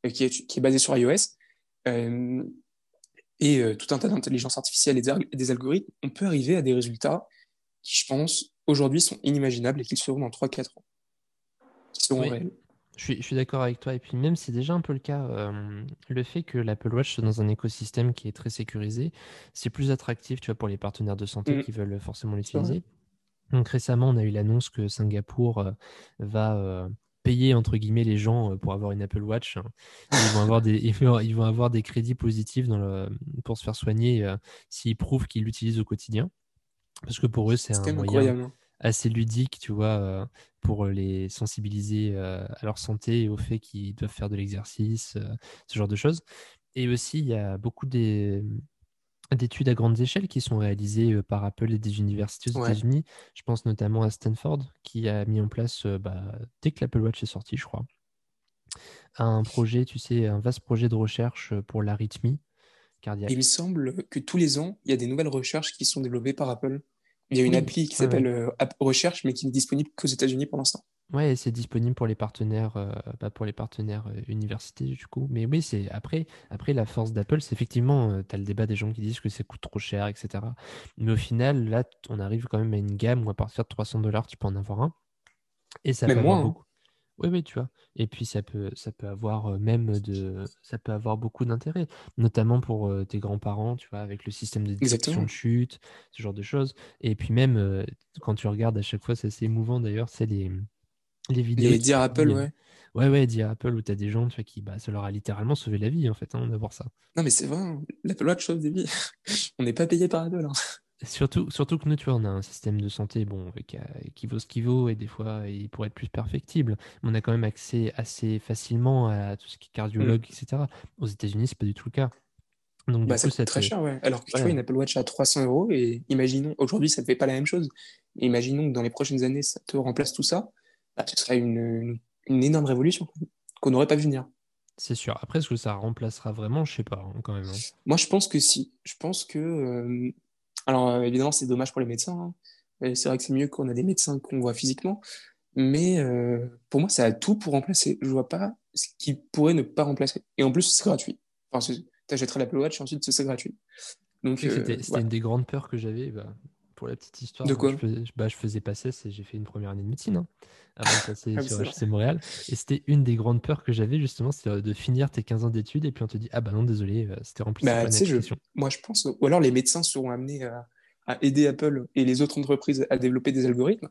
euh, qui, est, qui est basé sur iOS, euh, et tout un tas d'intelligence artificielle et des algorithmes, on peut arriver à des résultats qui, je pense, aujourd'hui sont inimaginables et qui seront dans 3-4 ans, qui seront réels. Je suis, d'accord avec toi. Et puis même, c'est déjà un peu le cas, le fait que l'Apple Watch soit dans un écosystème qui est très sécurisé, c'est plus attractif tu vois, pour les partenaires de santé mmh. qui veulent forcément l'utiliser. Donc récemment, on a eu l'annonce que Singapour euh, va euh, payer entre guillemets les gens euh, pour avoir une Apple Watch. Hein. Ils vont avoir des, ils vont avoir des crédits positifs dans le, pour se faire soigner s'ils prouvent qu'ils l'utilisent au quotidien. Parce que pour eux, c'est un moyen hein. Assez ludique, tu vois, pour les sensibiliser à leur santé et au fait qu'ils doivent faire de l'exercice, ce genre de choses. Et aussi, il y a beaucoup des, d'études à grande échelle qui sont réalisées euh, par Apple et des universités aux États-Unis. Je pense notamment à Stanford qui a mis en place, euh, bah, dès que l'Apple Watch est sorti, je crois, un projet, tu sais, un vaste projet de recherche euh, pour l'arythmie cardiaque. Il me semble que tous les ans, il y a des nouvelles recherches qui sont développées par Apple. Il y a une appli qui s'appelle App Recherche, mais qui n'est disponible qu'aux États-Unis pour l'instant. Ouais, c'est disponible pour les partenaires, euh, bah, pour les partenaires euh, universités du coup. Mais oui, c'est après, après la force d'Apple, c'est effectivement, euh, tu as le débat des gens qui disent que ça coûte trop cher, etc. Mais au final, là, on arrive quand même à une gamme où à partir de 300 dollars, tu peux en avoir un. Et ça peut avoir hein. Oui, oui, tu vois. Et puis ça peut, ça peut avoir même de, ça peut avoir beaucoup d'intérêt, notamment pour tes grands-parents, tu vois, avec le système de détection de chute, ce genre de choses. Et puis même quand tu regardes à chaque fois, c'est assez émouvant d'ailleurs, c'est les Les vidéos. Les Dear Apple, ouais. Ouais, ouais, Dear Apple, où tu as des gens tu vois, qui, bah, ça leur a littéralement sauvé la vie, en fait, hein, d'avoir ça. Non, mais c'est vrai, hein. l'Apple Watch sauve des vies. on n'est pas payé par Apple. Hein. Surtout, surtout que on a un système de santé bon, qui, qui vaut ce qu'il vaut et des fois, il pourrait être plus perfectible. Mais on a quand même accès assez facilement à tout ce qui est cardiologue, Mm. etc. Aux États-Unis, c'est pas du tout le cas. Donc, Bah, coup, ça coûte ça très cher, ouais. Alors que tu vois, une Apple Watch à 300 euros, et imaginons, aujourd'hui, ça ne fait pas la même chose. Imaginons que dans les prochaines années, ça te remplace tout ça, bah, ce serait une, une, une énorme révolution qu'on n'aurait pas vu venir. C'est sûr. Après, est-ce que ça remplacera vraiment? Je sais pas, hein, quand même. hein. Moi, je pense que si. Je pense que. euh, Alors, euh, évidemment, c'est dommage pour les médecins. hein. Et C'est vrai que c'est mieux qu'on a des médecins qu'on voit physiquement. Mais euh, pour moi, ça a tout pour remplacer. Je vois pas ce qui pourrait ne pas remplacer. Et en plus, c'est gratuit. Enfin, tu achèterais l'Apple Watch et ensuite, c'est gratuit. Donc, euh, C'était une des grandes peurs que j'avais. bah, pour la petite histoire, De quoi je faisais, bah, je faisais pas et j'ai fait une première année de médecine hein, avant de passer Ah, sur. HEC Montréal. Et c'était une des grandes peurs que j'avais justement, c'est de finir tes 15 ans d'études et puis on te dit Ah bah non, désolé, euh, c'était rempli Bah, je, moi, je pense, ou alors les médecins seront amenés à, à aider Apple et les autres entreprises à développer des algorithmes.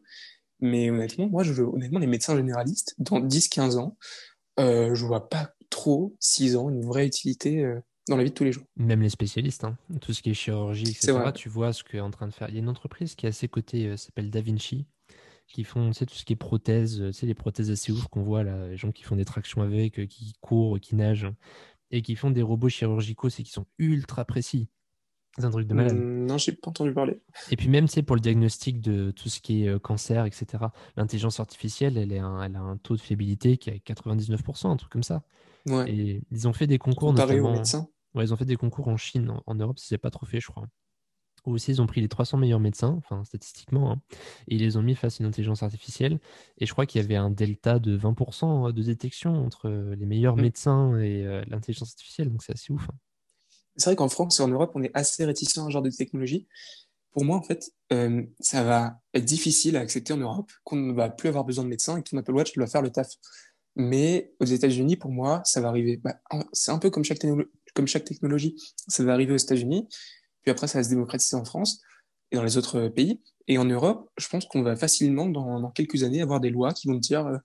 Mais honnêtement, moi, je, honnêtement, les médecins généralistes, dans 10-15 ans, euh, je vois pas trop, 6 ans, une vraie utilité euh, dans la vie de tous les jours. Même les spécialistes, hein, tout ce qui est chirurgie, etc. vrai. Tu vois ce qu'est en train de faire. Il y a une entreprise qui est à ses côtés, euh, s'appelle Da Vinci, qui font tu sais, tout ce qui est prothèses, euh, tu sais, les prothèses assez ouf qu'on voit là, les gens qui font des tractions avec, euh, qui courent, qui nagent, et qui font des robots chirurgicaux, c'est qui sont ultra précis. C'est un truc de malade. Hum, non, j'ai pas entendu parler. Et puis même, tu sais, pour le diagnostic de tout ce qui est euh, cancer, etc., l'intelligence artificielle, elle, est un- elle a un taux de fiabilité qui est à 99%, un truc comme ça. Ouais. Et ils ont fait des concours, Comparé aux notamment... médecins. Ouais, ils ont fait des concours en Chine, en, en Europe, si c'est pas trop fait, je crois. Où aussi, ils ont pris les 300 meilleurs médecins, enfin, statistiquement, hein, et ils les ont mis face à une intelligence artificielle. Et je crois qu'il y avait un delta de 20% de détection entre euh, les meilleurs Mm. médecins et euh, l'intelligence artificielle, donc c'est assez ouf. hein. C'est vrai qu'en France et en Europe, on est assez réticents à ce genre de technologie. Pour moi, en fait, euh, ça va être difficile à accepter en Europe, qu'on ne va plus avoir besoin de médecins et que ton Apple Watch doit faire le taf. Mais aux États-Unis, pour moi, ça va arriver. Bah, c'est un peu comme chaque, comme chaque technologie. Ça va arriver aux États-Unis, puis après, ça va se démocratiser en France et dans les autres euh, pays. Et en Europe, je pense qu'on va facilement, dans, dans quelques années, avoir des lois qui vont dire euh,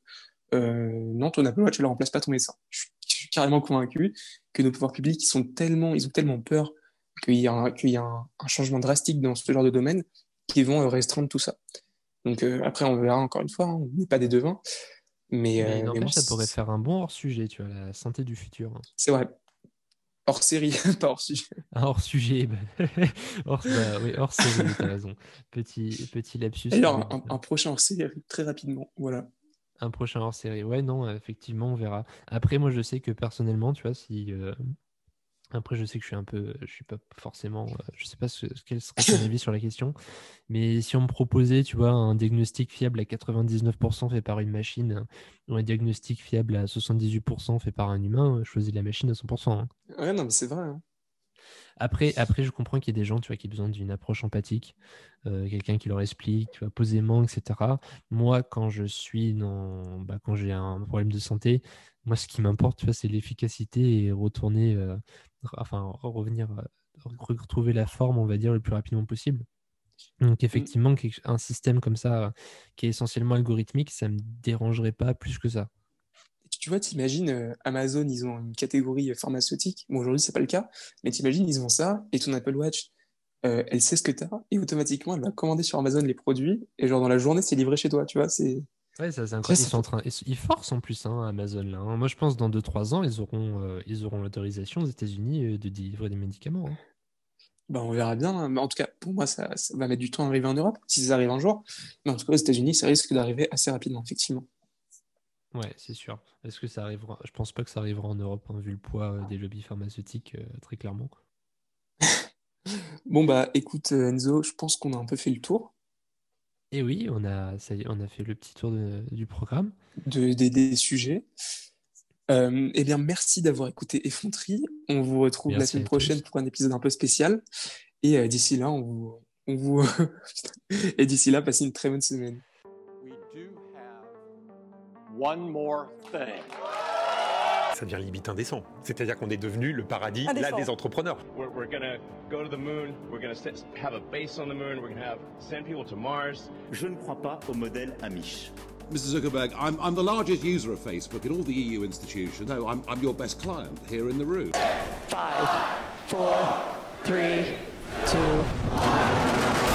euh, non, ton Apple Watch ne remplace pas ton médecin. Je suis, je suis carrément convaincu que nos pouvoirs publics, ils sont tellement, ils ont tellement peur qu'il y a, un, qu'il y a un, un changement drastique dans ce genre de domaine qu'ils vont euh, restreindre tout ça. Donc euh, après, on verra encore une fois, hein, on n'est pas des devins. Mais, Mais euh, mais moi, ça pourrait faire un bon hors-sujet, tu vois, la santé du futur. hein. c'est vrai. Hors série, pas hors sujet. Un hors-sujet, bah, hors, bah, oui, hors-série, t'as raison. Petit, petit lapsus. Mais- un, un prochain hors série très rapidement. Voilà. Un prochain hors série. Ouais, non, effectivement, on verra. Après, moi, je sais que personnellement, tu vois, si. euh, Après, je sais que je suis un peu. Je suis pas forcément. euh, Je sais pas ce, quel serait ton avis sur la question. Mais si on me proposait, tu vois, un diagnostic fiable à 99% fait par une machine ou un diagnostic fiable à 78% fait par un humain, je choisis la machine à 100%. hein. Ouais, non, mais c'est vrai. hein. Après, après, je comprends qu'il y a des gens, tu vois, qui ont besoin d'une approche empathique, euh, quelqu'un qui leur explique, tu vois, posément, etc. Moi, quand je suis dans, bah, quand j'ai un problème de santé, moi, ce qui m'importe, tu vois, c'est l'efficacité et retourner, euh, enfin, re- revenir, euh, re- retrouver la forme, on va dire, le plus rapidement possible. Donc, effectivement, quelque- un système comme ça, euh, qui est essentiellement algorithmique, ça me dérangerait pas plus que ça. Tu vois, t'imagines, euh, Amazon, ils ont une catégorie pharmaceutique. Bon, aujourd'hui, c'est pas le cas, mais t'imagines, ils ont ça, et ton Apple Watch, euh, elle sait ce que t'as, et automatiquement, elle va commander sur Amazon les produits, et genre, dans la journée, c'est livré chez toi, tu vois, c'est... Ouais, ça, c'est Ça, incroyable. Ils sont en train, ils, forcent en plus hein, Amazon là. hein. Moi, je pense dans 2-3 ans, ils auront, euh, ils auront l'autorisation aux États-Unis euh, de délivrer des médicaments. hein. Bah, on verra bien, mais en tout cas, pour moi, ça, ça va mettre du temps à arriver en Europe, si ça arrive un jour, mais en tout cas, aux États-Unis, ça risque d'arriver assez rapidement, effectivement. Ouais, c'est sûr. Est-ce que ça arrivera? Je pense pas que ça arrivera en Europe, hein, vu le poids euh, des lobbies pharmaceutiques, euh, très clairement. Bon, bah, écoute, Enzo, je pense qu'on a un peu fait le tour Et oui, on a, ça y est, on a fait le petit tour de- du programme. de, des, des sujets. Euh, eh bien, merci d'avoir écouté Effronterie. On vous retrouve la Merci semaine à prochaine pour un épisode un peu spécial. Et euh, d'ici là, on vous, on vous... et d'ici là, passez une très bonne semaine. We do have one more thing. Ça devient limite indécent. C'est-à-dire qu'on est devenu le paradis là, des entrepreneurs. We're, we're gonna go to the moon. We're gonna set, have a base on the moon. We're gonna have send people to Mars. Je ne crois pas au modèle Amish. Mr. Zuckerberg, I'm, I'm the largest user of Facebook in all the EU institutions. No, I'm, I'm your best client here in the room. Five, four, three, two, one.